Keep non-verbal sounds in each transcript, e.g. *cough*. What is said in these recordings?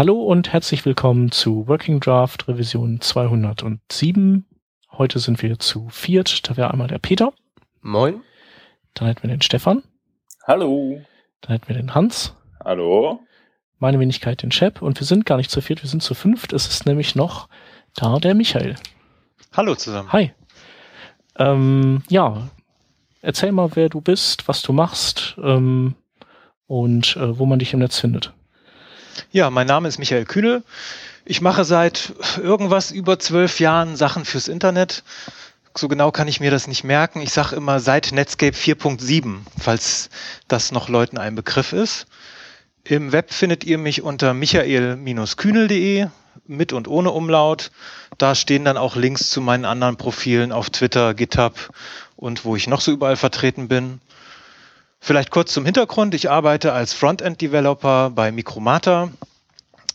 Hallo und herzlich willkommen zu Working Draft Revision 207. Heute sind wir zu viert. Da wäre einmal der Peter. Moin. Dann hätten wir den Stefan. Hallo. Dann hätten wir den Hans. Hallo. Meine Wenigkeit den Chef. Und wir sind gar nicht zu viert, wir sind zu fünft. Es ist nämlich noch da der Michael. Hallo zusammen. Hi. Ähm, ja, erzähl mal, wer du bist, was du machst ähm, und äh, wo man dich im Netz findet. Ja, mein Name ist Michael Kühne. Ich mache seit irgendwas über zwölf Jahren Sachen fürs Internet. So genau kann ich mir das nicht merken. Ich sage immer seit Netscape 4.7, falls das noch Leuten ein Begriff ist. Im Web findet ihr mich unter michael-kühnel.de mit und ohne Umlaut. Da stehen dann auch Links zu meinen anderen Profilen auf Twitter, GitHub und wo ich noch so überall vertreten bin. Vielleicht kurz zum Hintergrund. Ich arbeite als Frontend-Developer bei Micromata.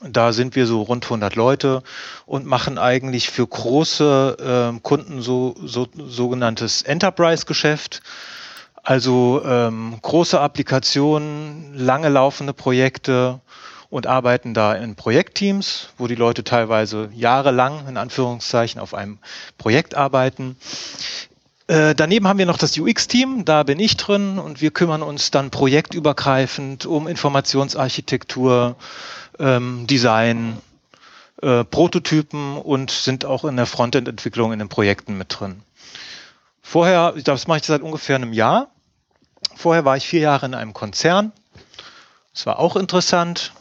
Da sind wir so rund 100 Leute und machen eigentlich für große äh, Kunden so, so sogenanntes Enterprise-Geschäft. Also ähm, große Applikationen, lange laufende Projekte und arbeiten da in Projektteams, wo die Leute teilweise jahrelang in Anführungszeichen auf einem Projekt arbeiten. Äh, daneben haben wir noch das UX-Team, da bin ich drin und wir kümmern uns dann projektübergreifend um Informationsarchitektur, ähm, Design, äh, Prototypen und sind auch in der Frontend-Entwicklung in den Projekten mit drin. Vorher, das mache ich seit ungefähr einem Jahr. Vorher war ich vier Jahre in einem Konzern. Das war auch interessant.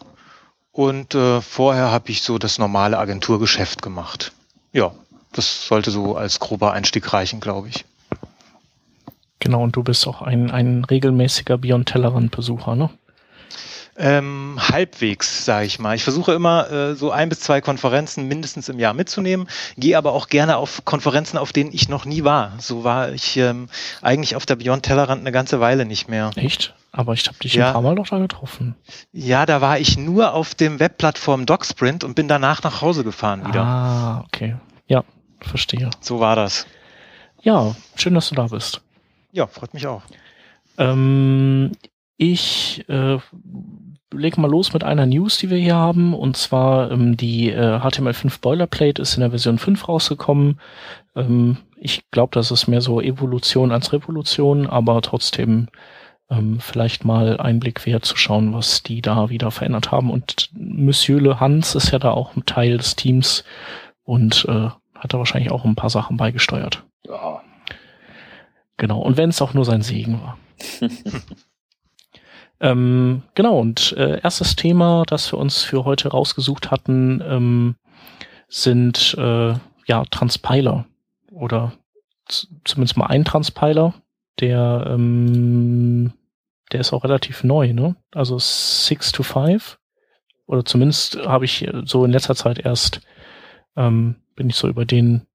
Und äh, vorher habe ich so das normale Agenturgeschäft gemacht. Ja, das sollte so als grober Einstieg reichen, glaube ich. Genau, und du bist auch ein, ein regelmäßiger Beyond Tellerrand-Besucher, ne? Ähm, halbwegs, sage ich mal. Ich versuche immer äh, so ein bis zwei Konferenzen mindestens im Jahr mitzunehmen, gehe aber auch gerne auf Konferenzen, auf denen ich noch nie war. So war ich ähm, eigentlich auf der Beyond Tellerrand eine ganze Weile nicht mehr. Echt? Aber ich habe dich ja. ein paar Mal doch da getroffen. Ja, da war ich nur auf dem Webplattform DocSprint und bin danach nach Hause gefahren wieder. Ah, okay. Ja, verstehe. So war das. Ja, schön, dass du da bist. Ja, freut mich auch. Ähm, ich äh, lege mal los mit einer News, die wir hier haben. Und zwar ähm, die äh, HTML5 Boilerplate ist in der Version 5 rausgekommen. Ähm, ich glaube, das ist mehr so Evolution als Revolution, aber trotzdem ähm, vielleicht mal Einblick wert zu schauen, was die da wieder verändert haben. Und Monsieur Le Hans ist ja da auch ein Teil des Teams und äh, hat da wahrscheinlich auch ein paar Sachen beigesteuert. Ja. Genau. Und wenn es auch nur sein Segen war. *laughs* Ähm, genau, und äh, erstes Thema, das wir uns für heute rausgesucht hatten, ähm, sind äh, ja Transpiler oder zumindest mal ein Transpiler, der ähm, der ist auch relativ neu, ne? Also 6 to 5 oder zumindest habe ich so in letzter Zeit erst ähm, bin ich so über den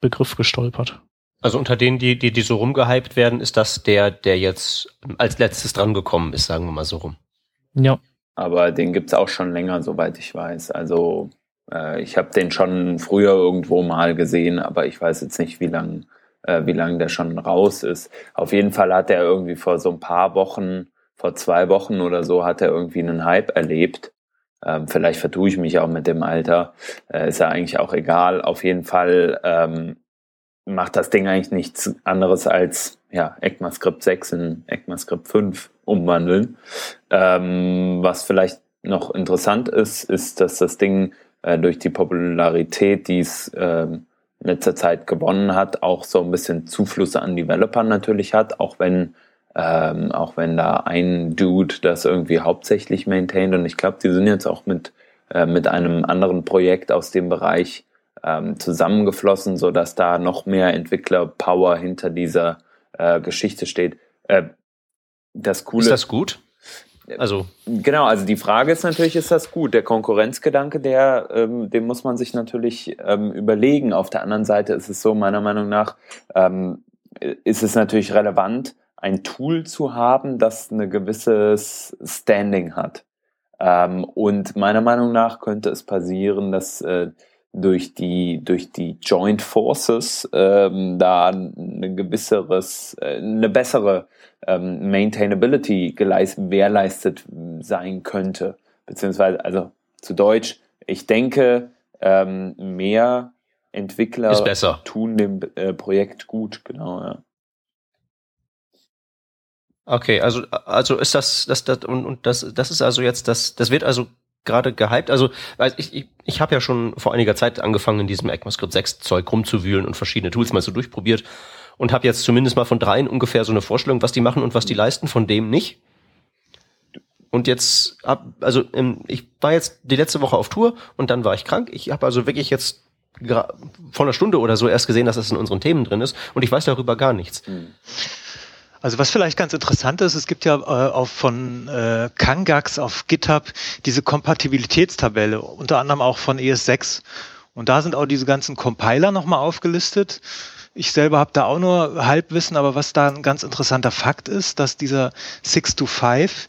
Begriff gestolpert. Also unter denen, die, die, die so rumgehypt werden, ist das der, der jetzt als letztes dran gekommen ist, sagen wir mal so rum. Ja. Aber den gibt's auch schon länger, soweit ich weiß. Also äh, ich habe den schon früher irgendwo mal gesehen, aber ich weiß jetzt nicht, wie lang, äh, wie lang der schon raus ist. Auf jeden Fall hat er irgendwie vor so ein paar Wochen, vor zwei Wochen oder so, hat er irgendwie einen Hype erlebt. Ähm, vielleicht vertue ich mich auch mit dem Alter. Äh, ist ja eigentlich auch egal. Auf jeden Fall ähm, macht das Ding eigentlich nichts anderes als ja, ECMAScript 6 in ECMAScript 5 umwandeln. Ähm, was vielleicht noch interessant ist, ist, dass das Ding äh, durch die Popularität, die es äh, in letzter Zeit gewonnen hat, auch so ein bisschen Zuflüsse an Developer natürlich hat, auch wenn ähm, auch wenn da ein Dude das irgendwie hauptsächlich maintaint und ich glaube, die sind jetzt auch mit äh, mit einem anderen Projekt aus dem Bereich ähm, zusammengeflossen, so dass da noch mehr Entwickler-Power hinter dieser äh, Geschichte steht. Äh, das Coole. Ist das gut? Also genau, also die Frage ist natürlich, ist das gut? Der Konkurrenzgedanke, der, ähm, den muss man sich natürlich ähm, überlegen. Auf der anderen Seite ist es so, meiner Meinung nach, ähm, ist es natürlich relevant, ein Tool zu haben, das eine gewisses Standing hat. Ähm, und meiner Meinung nach könnte es passieren, dass äh, durch die durch die Joint Forces ähm, da eine gewisseres äh, eine bessere ähm, Maintainability gewährleistet sein könnte beziehungsweise also zu Deutsch, ich denke, ähm, mehr Entwickler tun dem äh, Projekt gut, genau, ja. Okay, also also ist das das, das und, und das das ist also jetzt das das wird also gerade gehypt. Also ich ich, ich habe ja schon vor einiger Zeit angefangen in diesem ECMAScript 6 Zeug rumzuwühlen und verschiedene Tools mal so durchprobiert und habe jetzt zumindest mal von dreien ungefähr so eine Vorstellung, was die machen und was die leisten, von dem nicht. Und jetzt ab also ähm, ich war jetzt die letzte Woche auf Tour und dann war ich krank. Ich habe also wirklich jetzt vor einer Stunde oder so erst gesehen, dass das in unseren Themen drin ist und ich weiß darüber gar nichts. Also was vielleicht ganz interessant ist, es gibt ja äh, auch von äh, Kangax auf GitHub diese Kompatibilitätstabelle, unter anderem auch von ES6. Und da sind auch diese ganzen Compiler nochmal aufgelistet. Ich selber habe da auch nur Halbwissen, aber was da ein ganz interessanter Fakt ist, dass dieser 6 to 5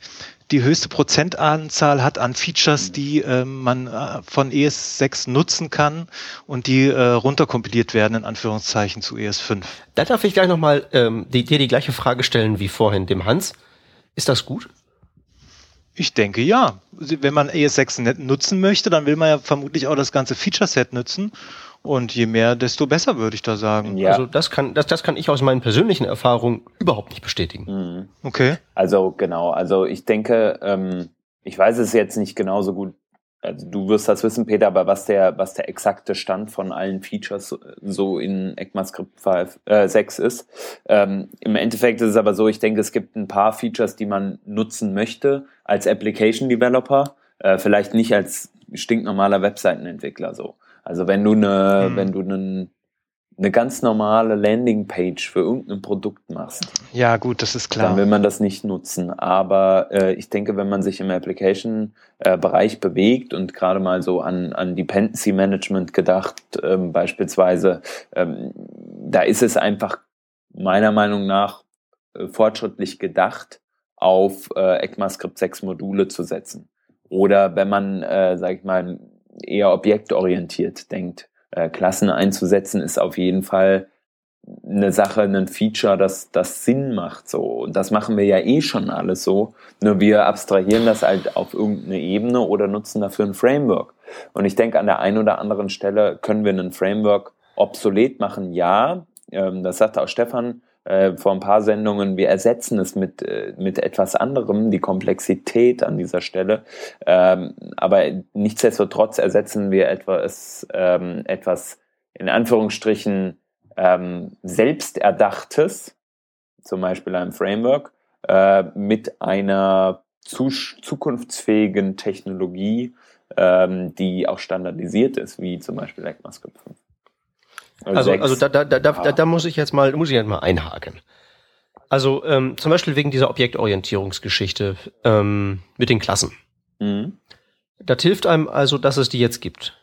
die höchste Prozentanzahl hat an Features, die ähm, man äh, von ES6 nutzen kann und die äh, runterkompiliert werden, in Anführungszeichen, zu E ES5. Da darf ich gleich nochmal ähm, die, dir die gleiche Frage stellen wie vorhin dem Hans. Ist das gut? Ich denke ja. Wenn man ES6 net nutzen möchte, dann will man ja vermutlich auch das ganze Feature-Set nutzen. Und je mehr, desto besser, würde ich da sagen. Ja. Also das kann, das, das kann ich aus meinen persönlichen Erfahrungen überhaupt nicht bestätigen. Mhm. Okay. Also genau, also ich denke, ähm, ich weiß es jetzt nicht genauso gut. Also du wirst das wissen, Peter, aber was der, was der exakte Stand von allen Features so- so in ECMAScript 5, äh, 6 ist. Ähm, Im Endeffekt ist es aber so, ich denke, es gibt ein paar Features, die man nutzen möchte als Application Developer, äh, vielleicht nicht als stinknormaler Webseitenentwickler so. Also wenn du eine, Hm. wenn du einen, eine ganz normale Landingpage für irgendein Produkt machst, Ja, gut, das ist dann klar. will man das nicht nutzen. Aber äh, ich denke, wenn man sich im Application-Bereich bewegt und gerade mal so an, an Dependency Management gedacht, ähm, beispielsweise, ähm, da ist es einfach meiner Meinung nach äh, fortschrittlich gedacht, auf äh, ECMAScript 6 Module zu setzen. Oder wenn man, äh, sag ich mal, eher objektorientiert denkt, äh, Klassen einzusetzen, ist auf jeden Fall eine Sache, ein Feature, das, das Sinn macht so. Und das machen wir ja eh schon alles so. Nur wir abstrahieren das halt auf irgendeine Ebene oder nutzen dafür ein Framework. Und ich denke, an der einen oder anderen Stelle können wir ein Framework obsolet machen, ja. Ähm, das sagte auch Stefan äh, vor ein paar Sendungen, wir ersetzen es mit, äh, mit etwas anderem, die Komplexität an dieser Stelle. Ähm, aber nichtsdestotrotz ersetzen wir etwas, ähm, etwas in Anführungsstrichen ähm, selbsterdachtes, zum Beispiel ein Framework, äh, mit einer zu, zukunftsfähigen Technologie, ähm, die auch standardisiert ist, wie zum Beispiel ECMAScript 5. Also, sechs. also da, da, da, da, da, da muss ich jetzt mal, muss ich jetzt mal einhaken. Also ähm, zum Beispiel wegen dieser Objektorientierungsgeschichte ähm, mit den Klassen. Mhm. Das hilft einem also, dass es die jetzt gibt.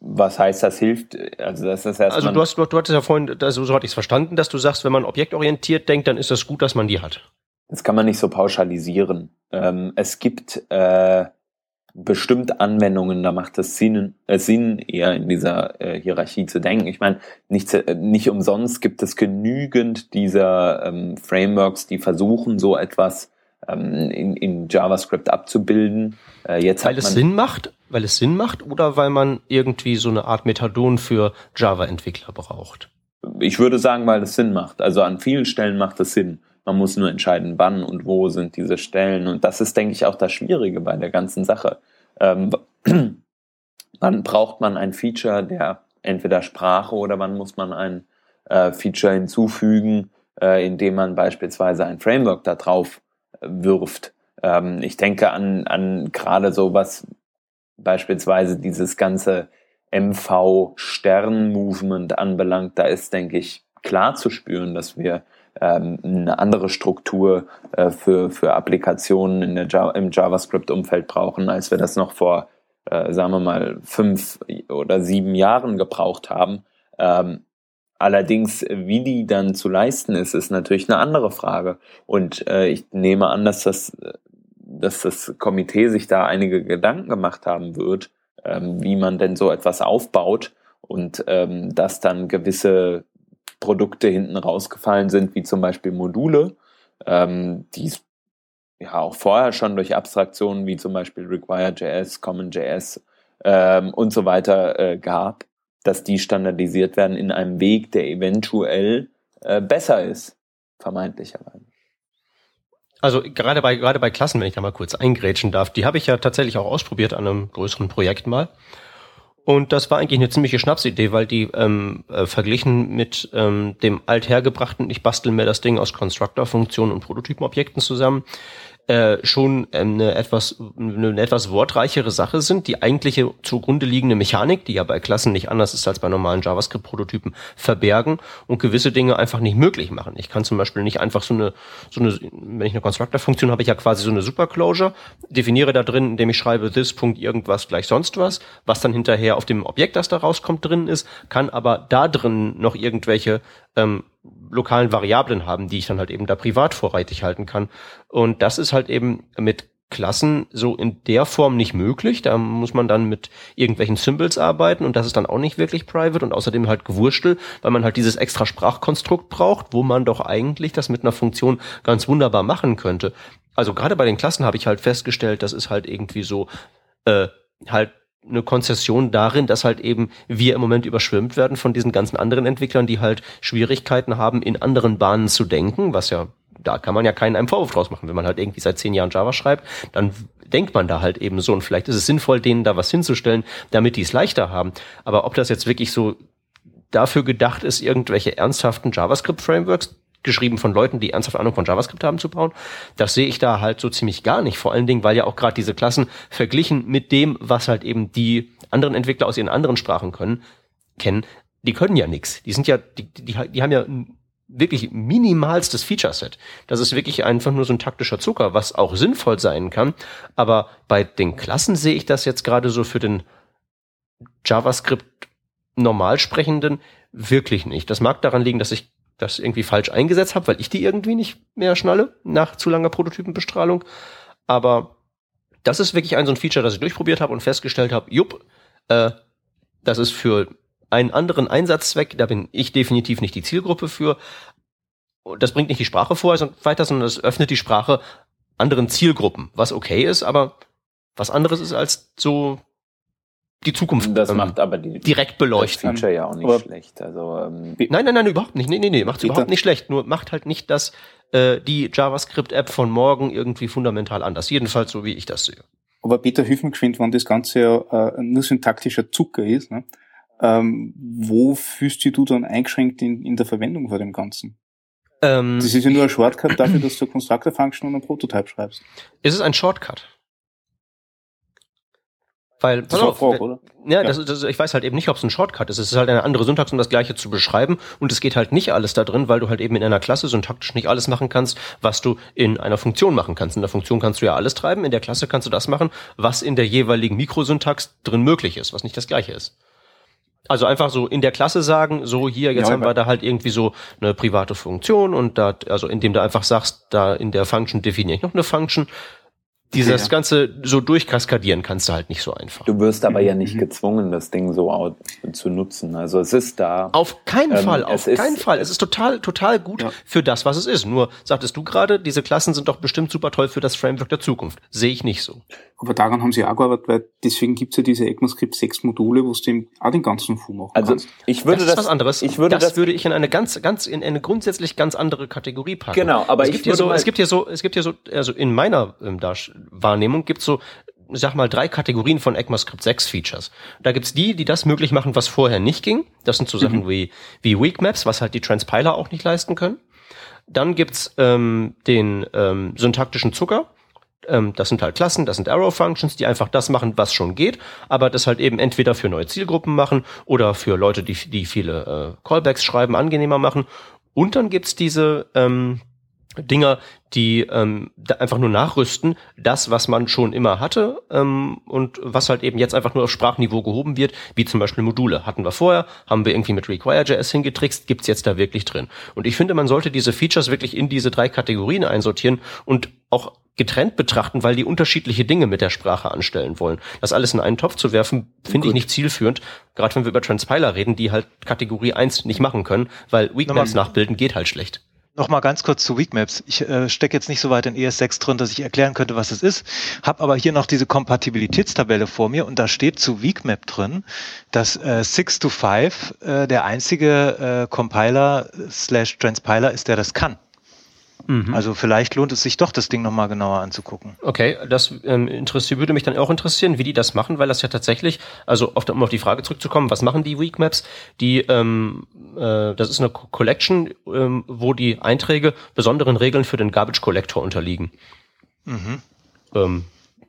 Was heißt, das hilft? Also das ist. Also du hast, du, du hattest ja vorhin, also so hatte ich es verstanden, dass du sagst, wenn man objektorientiert denkt, dann ist das gut, dass man die hat. Das kann man nicht so pauschalisieren. Ähm, es gibt äh, bestimmt Anwendungen, da macht es Sinn, äh, Sinn eher in dieser äh, Hierarchie zu denken. Ich meine, nicht, äh, nicht umsonst gibt es genügend dieser ähm, Frameworks, die versuchen, so etwas ähm, in, in JavaScript abzubilden. Äh, jetzt Weil es Sinn macht, weil es Sinn macht oder weil man irgendwie so eine Art Methadon für Java-Entwickler braucht. ich würde sagen, weil es Sinn macht. Also an vielen Stellen macht es Sinn. Man muss nur entscheiden, wann und wo sind diese Stellen. Und das ist, denke ich, auch das Schwierige bei der ganzen Sache. Ähm, *clears throat* wann braucht man ein Feature der entweder Sprache oder wann muss man ein äh, Feature hinzufügen, äh, indem man beispielsweise ein Framework da drauf äh, wirft. Ähm, ich denke an, an gerade so was beispielsweise dieses ganze MV-Stern-Movement anbelangt, da ist, denke ich, klar zu spüren, dass wir ähm, eine andere Struktur äh, für, für Applikationen in der im JavaScript-Umfeld brauchen, als wir das noch vor, äh, sagen wir mal, fünf oder sieben Jahren gebraucht haben. Ähm, allerdings, wie die dann zu leisten ist, ist natürlich eine andere Frage. Und äh, ich nehme an, dass das, dass das Komitee sich da einige Gedanken gemacht haben wird, ähm, wie man denn so etwas aufbaut und ähm, dass dann gewisse Produkte hinten rausgefallen sind, wie zum Beispiel Module, ähm, die es ja auch vorher schon durch Abstraktionen wie zum Beispiel Require.js, CommonJS ähm, und so weiter äh, gab, dass die standardisiert werden in einem Weg, der eventuell äh, besser ist, vermeintlicherweise. Also gerade bei gerade bei Klassen, wenn ich da mal kurz eingrätschen darf, die habe ich ja tatsächlich auch ausprobiert an einem größeren Projekt mal. Und das war eigentlich eine ziemliche Schnapsidee, weil die ähm, äh, verglichen mit ähm, dem althergebrachten, ich bastel mir das Ding aus Constructor-Funktionen und Prototypenobjekten zusammen, äh, schon eine etwas eine etwas wortreichere Sache sind. Die eigentliche zugrunde liegende Mechanik, die ja bei Klassen nicht anders ist als bei normalen JavaScript-Prototypen, verbergen und gewisse Dinge einfach nicht möglich machen. Ich kann zum Beispiel nicht einfach so eine, so eine wenn ich eine Constructor-Funktion habe, ich ja quasi so eine Superclosure, definiere da drin, indem ich schreibe this Punkt irgendwas gleich sonst was, was dann hinterher auf dem Objekt, das da rauskommt, drin ist, kann aber da drin noch irgendwelche ähm, lokalen Variablen haben, die ich dann halt eben da privat vorrätig halten kann. Und das ist halt eben mit Klassen so in der Form nicht möglich. Da muss man dann mit irgendwelchen Symbols arbeiten und das ist dann auch nicht wirklich private und außerdem halt gewurstel, weil man halt dieses extra Sprachkonstrukt braucht, wo man doch eigentlich das mit einer Funktion ganz wunderbar machen könnte. Also gerade bei den Klassen habe ich halt festgestellt, das ist halt irgendwie so äh, halt eine Konzession darin, dass halt eben wir im Moment überschwemmt werden von diesen ganzen anderen Entwicklern, die halt Schwierigkeiten haben, in anderen Bahnen zu denken, was ja, da kann man ja keinen einem Vorwurf draus machen. Wenn man halt irgendwie seit zehn Jahren Java schreibt, dann denkt man da halt eben so und vielleicht ist es sinnvoll, denen da was hinzustellen, damit die es leichter haben. Aber ob das jetzt wirklich so dafür gedacht ist, irgendwelche ernsthaften JavaScript-Frameworks geschrieben von Leuten, die ernsthaft Ahnung von JavaScript haben zu bauen. Das sehe ich da halt so ziemlich gar nicht. Vor allen Dingen, weil ja auch gerade diese Klassen verglichen mit dem, was halt eben die anderen Entwickler aus ihren anderen Sprachen können, kennen, die können ja nichts. Die sind ja, die, die, die haben ja wirklich minimalstes Feature-Set. Das ist wirklich einfach nur so ein taktischer Zucker, was auch sinnvoll sein kann. Aber bei den Klassen sehe ich das jetzt gerade so für den JavaScript normal sprechenden wirklich nicht. Das mag daran liegen, dass ich das irgendwie falsch eingesetzt habe, weil ich die irgendwie nicht mehr schnalle nach zu langer Prototypenbestrahlung. Aber das ist wirklich ein so ein Feature, das ich durchprobiert habe und festgestellt habe, jupp, äh, das ist für einen anderen Einsatzzweck, da bin ich definitiv nicht die Zielgruppe für. Das bringt nicht die Sprache vor, weiter, sondern das öffnet die Sprache anderen Zielgruppen, was okay ist, aber was anderes ist als so die Zukunft das ähm, macht aber die, direkt beleuchten. Das Feature ja auch nicht aber schlecht. Also, ähm, nein, nein, nein, überhaupt nicht. Nee, nee, nee, macht überhaupt nicht schlecht. Nur macht halt nicht, dass äh, die JavaScript-App von morgen irgendwie fundamental anders. Jedenfalls so, wie ich das sehe. Aber Peter, hilf mir geschwind, wenn das Ganze ja äh, nur syntaktischer Zucker ist, ne? ähm, wo fühlst du dann eingeschränkt in, in der Verwendung von dem Ganzen? Ähm, das ist ja nur ein Shortcut dafür, dass du Constructor Function und ein Prototype schreibst. Ist es ein Shortcut? Weil, das war Frage, oder? Ja, ja. Das, das, ich weiß halt eben nicht, ob es ein Shortcut ist. Es ist halt eine andere Syntax, um das Gleiche zu beschreiben. Und es geht halt nicht alles da drin, weil du halt eben in einer Klasse syntaktisch nicht alles machen kannst, was du in einer Funktion machen kannst. In der Funktion kannst du ja alles treiben. In der Klasse kannst du das machen, was in der jeweiligen Mikrosyntax drin möglich ist, was nicht das Gleiche ist. Also einfach so in der Klasse sagen, so hier, jetzt ja, haben wir da halt irgendwie so eine private Funktion und da, also indem du einfach sagst, da in der Function definiere ich noch eine Function dieses ja. Ganze so durchkaskadieren kannst du halt nicht so einfach. Du wirst aber ja nicht mhm. gezwungen, das Ding so zu nutzen. Also es ist da. Auf keinen ähm, Fall, auf keinen Fall. Es ist total, total gut ja. für das, was es ist. Nur sagtest du gerade, diese Klassen sind doch bestimmt super toll für das Framework der Zukunft. Sehe ich nicht so. Aber daran haben sie auch gearbeitet, weil deswegen gibt's ja diese ECMAScript 6 Module, wo du eben auch den ganzen Fu machen also, kannst. Ich würde das, das ist was anderes. Ich würde das, das würde ich in eine ganz, ganz, in eine grundsätzlich ganz andere Kategorie packen. Genau, aber es ich gibt hier so, es gibt hier so, es gibt hier so, also in meiner ähm, Wahrnehmung gibt's so sag mal, drei Kategorien von ECMAScript 6 Features. Da gibt's die, die das möglich machen, was vorher nicht ging. Das sind so Sachen mhm. wie, wie Weak Maps, was halt die Transpiler auch nicht leisten können. Dann gibt's ähm, den ähm, syntaktischen Zucker. Ähm, das sind halt Klassen, das sind Arrow-Functions, die einfach das machen, was schon geht, aber das halt eben entweder für neue Zielgruppen machen oder für Leute, die, die viele äh, Callbacks schreiben, angenehmer machen. Und dann gibt's diese ähm, Dinger, die ähm, einfach nur nachrüsten, das, was man schon immer hatte ähm, und was halt eben jetzt einfach nur auf Sprachniveau gehoben wird, wie zum Beispiel Module. Hatten wir vorher, haben wir irgendwie mit Require.js hingetrickst, gibt's jetzt da wirklich drin. Und ich finde, man sollte diese Features wirklich in diese drei Kategorien einsortieren und auch getrennt betrachten, weil die unterschiedliche Dinge mit der Sprache anstellen wollen. Das alles in einen Topf zu werfen, finde ich nicht zielführend, gerade wenn wir über Transpiler reden, die halt Kategorie 1 nicht machen können, weil Weakness nachbilden geht halt schlecht. Nochmal ganz kurz zu Weakmaps. Ich äh, stecke jetzt nicht so weit in ES6 drin, dass ich erklären könnte, was es ist. Habe aber hier noch diese Kompatibilitätstabelle vor mir und da steht zu Weakmap drin, dass äh, 6 to 5 äh, der einzige äh, Compiler slash Transpiler ist, der das kann. Mhm. Also vielleicht lohnt es sich doch, das Ding nochmal genauer anzugucken. Okay, das ähm, interessiert, würde mich dann auch interessieren, wie die das machen, weil das ja tatsächlich, also auf, um auf die Frage zurückzukommen, was machen die Weak Maps? Die, ähm, äh, das ist eine Collection, ähm, wo die Einträge besonderen Regeln für den Garbage Collector unterliegen. Mhm. Ähm,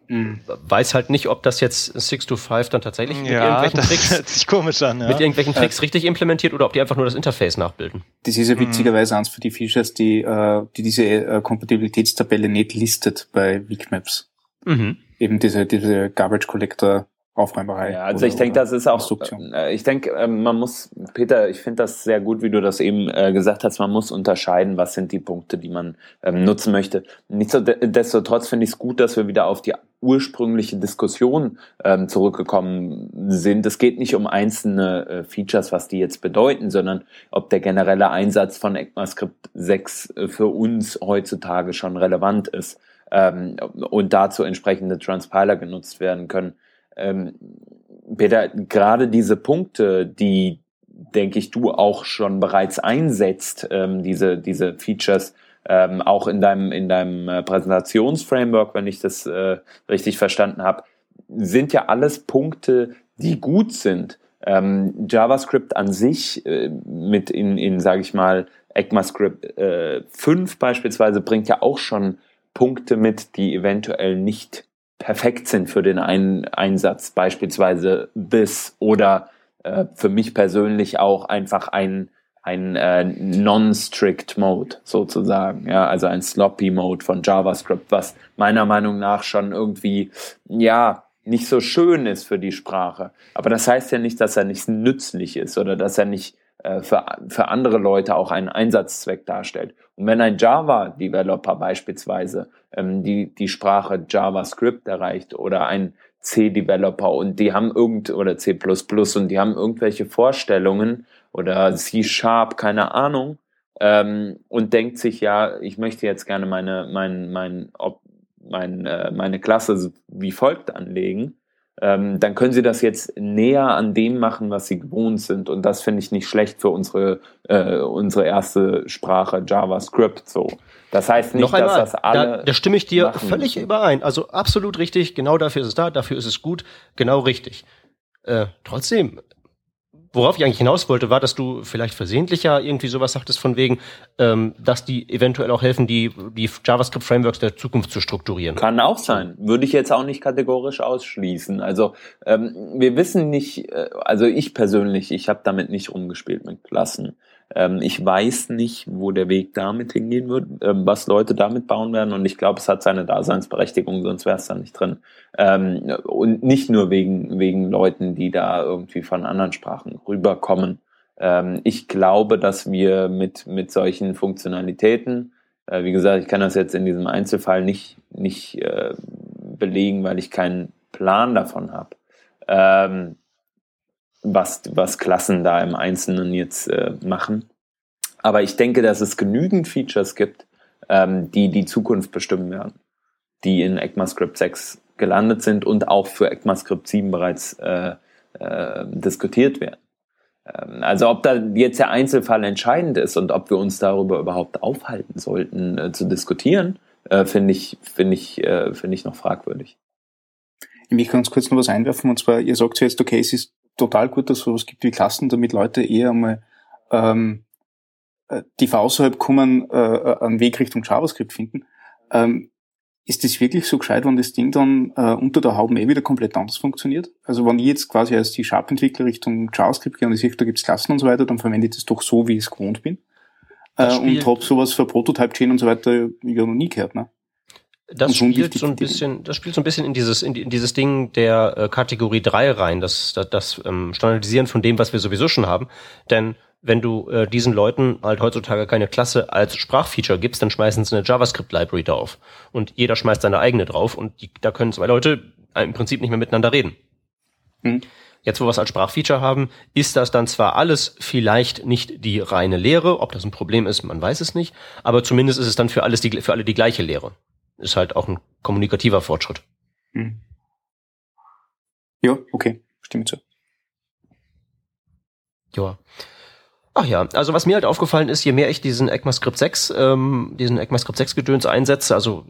Mhm. Weiß halt nicht, ob das jetzt 6 to 5 dann tatsächlich mit ja, irgendwelchen Tricks, hört sich komisch an, ja. mit irgendwelchen Tricks richtig implementiert oder ob die einfach nur das Interface nachbilden. Das ist ja witzigerweise eins für die Features, die, äh, die diese äh, Kompatibilitätstabelle nicht listet bei Weakmaps. Mhm. Eben diese, diese Garbage Collector Aufräumerei. Ja, also oder, ich denke, das ist auch, äh, ich denke, ähm, man muss, Peter, ich finde das sehr gut, wie du das eben äh, gesagt hast, man muss unterscheiden, was sind die Punkte, die man ähm, nutzen möchte. Nichtsdestotrotz finde ich es gut, dass wir wieder auf die ursprüngliche Diskussion ähm, zurückgekommen sind. Es geht nicht um einzelne äh, Features, was die jetzt bedeuten, sondern ob der generelle Einsatz von ECMAScript 6 äh, für uns heutzutage schon relevant ist ähm, und dazu entsprechende Transpiler genutzt werden können ähm, Peter, gerade diese Punkte, die, denke ich, du auch schon bereits einsetzt, ähm, diese, diese Features, ähm, auch in deinem, in deinem äh, Präsentationsframework, wenn ich das äh, richtig verstanden habe, sind ja alles Punkte, die gut sind. Ähm, JavaScript an sich äh, mit in, in sage ich mal, ECMAScript äh, 5 beispielsweise bringt ja auch schon Punkte mit, die eventuell nicht perfekt sind für den einen Einsatz, beispielsweise this oder äh, für mich persönlich auch einfach ein ein äh, non-strict Mode sozusagen, ja, also ein sloppy Mode von JavaScript, was meiner Meinung nach schon irgendwie ja nicht so schön ist für die Sprache. Aber das heißt ja nicht, dass er nicht nützlich ist oder dass er nicht für, für andere Leute auch einen Einsatzzweck darstellt. Und wenn ein Java-Developer beispielsweise ähm, die, die Sprache JavaScript erreicht oder ein C-Developer und die haben irgend oder C++ und die haben irgendwelche Vorstellungen oder C-Sharp, keine Ahnung, ähm, und denkt sich, ja, ich möchte jetzt gerne meine, mein, mein, ob, mein, äh, meine Klasse wie folgt anlegen, ähm, dann können sie das jetzt näher an dem machen, was sie gewohnt sind. Und das finde ich nicht schlecht für unsere, äh, unsere erste Sprache JavaScript so. Das heißt nicht, Noch einmal, dass das alle. Da, da stimme ich dir völlig müssen. überein. Also absolut richtig, genau dafür ist es da, dafür ist es gut, genau richtig. Äh, trotzdem, worauf ich eigentlich hinaus wollte, war, dass du vielleicht versehentlicher irgendwie sowas sagtest von wegen, ähm, dass die eventuell auch helfen, die, die JavaScript-Frameworks der Zukunft zu strukturieren. Kann auch sein. Würde ich jetzt auch nicht kategorisch ausschließen. Also ähm, wir wissen nicht, äh, also ich persönlich, ich habe damit nicht rumgespielt mit Klassen. Ähm, ich weiß nicht, wo der Weg damit hingehen wird, ähm, was Leute damit bauen werden. Und ich glaube, es hat seine Daseinsberechtigung, sonst wäre es da nicht drin. Ähm, und nicht nur wegen, wegen Leuten, die da irgendwie von anderen Sprachen rüberkommen. Ähm, ich glaube, dass wir mit, mit solchen Funktionalitäten, äh, wie gesagt, ich kann das jetzt in diesem Einzelfall nicht, nicht äh, belegen, weil ich keinen Plan davon habe. Ähm, was, was Klassen da im Einzelnen jetzt äh, machen. Aber ich denke, dass es genügend Features gibt, ähm, die die Zukunft bestimmen werden, die in ECMAScript 6 gelandet sind und auch für ECMAScript 7 bereits äh, äh, diskutiert werden. Ähm, also ob da jetzt der Einzelfall entscheidend ist und ob wir uns darüber überhaupt aufhalten sollten äh, zu diskutieren, äh, finde ich, finde ich, äh, finde ich noch fragwürdig. Ich möchte ganz kurz noch was einwerfen, und zwar, ihr sagt jetzt, okay, es ist total gut, dass es sowas gibt wie Klassen, damit Leute eher einmal ähm, äh, die außerhalb kommen, äh, äh, einen Weg Richtung JavaScript finden. Ähm, ist das wirklich so gescheit, wenn das Ding dann äh, unter der Haube eh wieder komplett anders funktioniert? Also wenn ich jetzt quasi als die Sharp-Entwickler Richtung JavaScript gehe und ich sehe, da gibt's Klassen und so weiter, dann verwende ich das doch so, wie ich es gewohnt bin. Äh, und habe sowas für Prototype-Chain und so weiter ja noch nie gehört. Ne? Das spielt so ein bisschen, das spielt so ein bisschen in dieses, in, dieses Ding der äh, Kategorie 3 rein, das, das, das ähm, Standardisieren von dem, was wir sowieso schon haben. Denn wenn du äh, diesen Leuten halt heutzutage keine Klasse als Sprachfeature gibst, dann schmeißen sie eine JavaScript-Library drauf. Und jeder schmeißt seine eigene drauf und die, da können zwei Leute im Prinzip nicht mehr miteinander reden. Hm. Jetzt, wo wir es als Sprachfeature haben, ist das dann zwar alles vielleicht nicht die reine Lehre, ob das ein Problem ist, man weiß es nicht, aber zumindest ist es dann für alles die, für alle die gleiche Lehre. Ist halt auch ein kommunikativer Fortschritt. Hm. Ja, okay, stimme zu. Ja. Ach ja, also was mir halt aufgefallen ist, je mehr ich diesen ECMAScript 6, ähm, diesen ECMAScript 6 Gedöns einsetze, also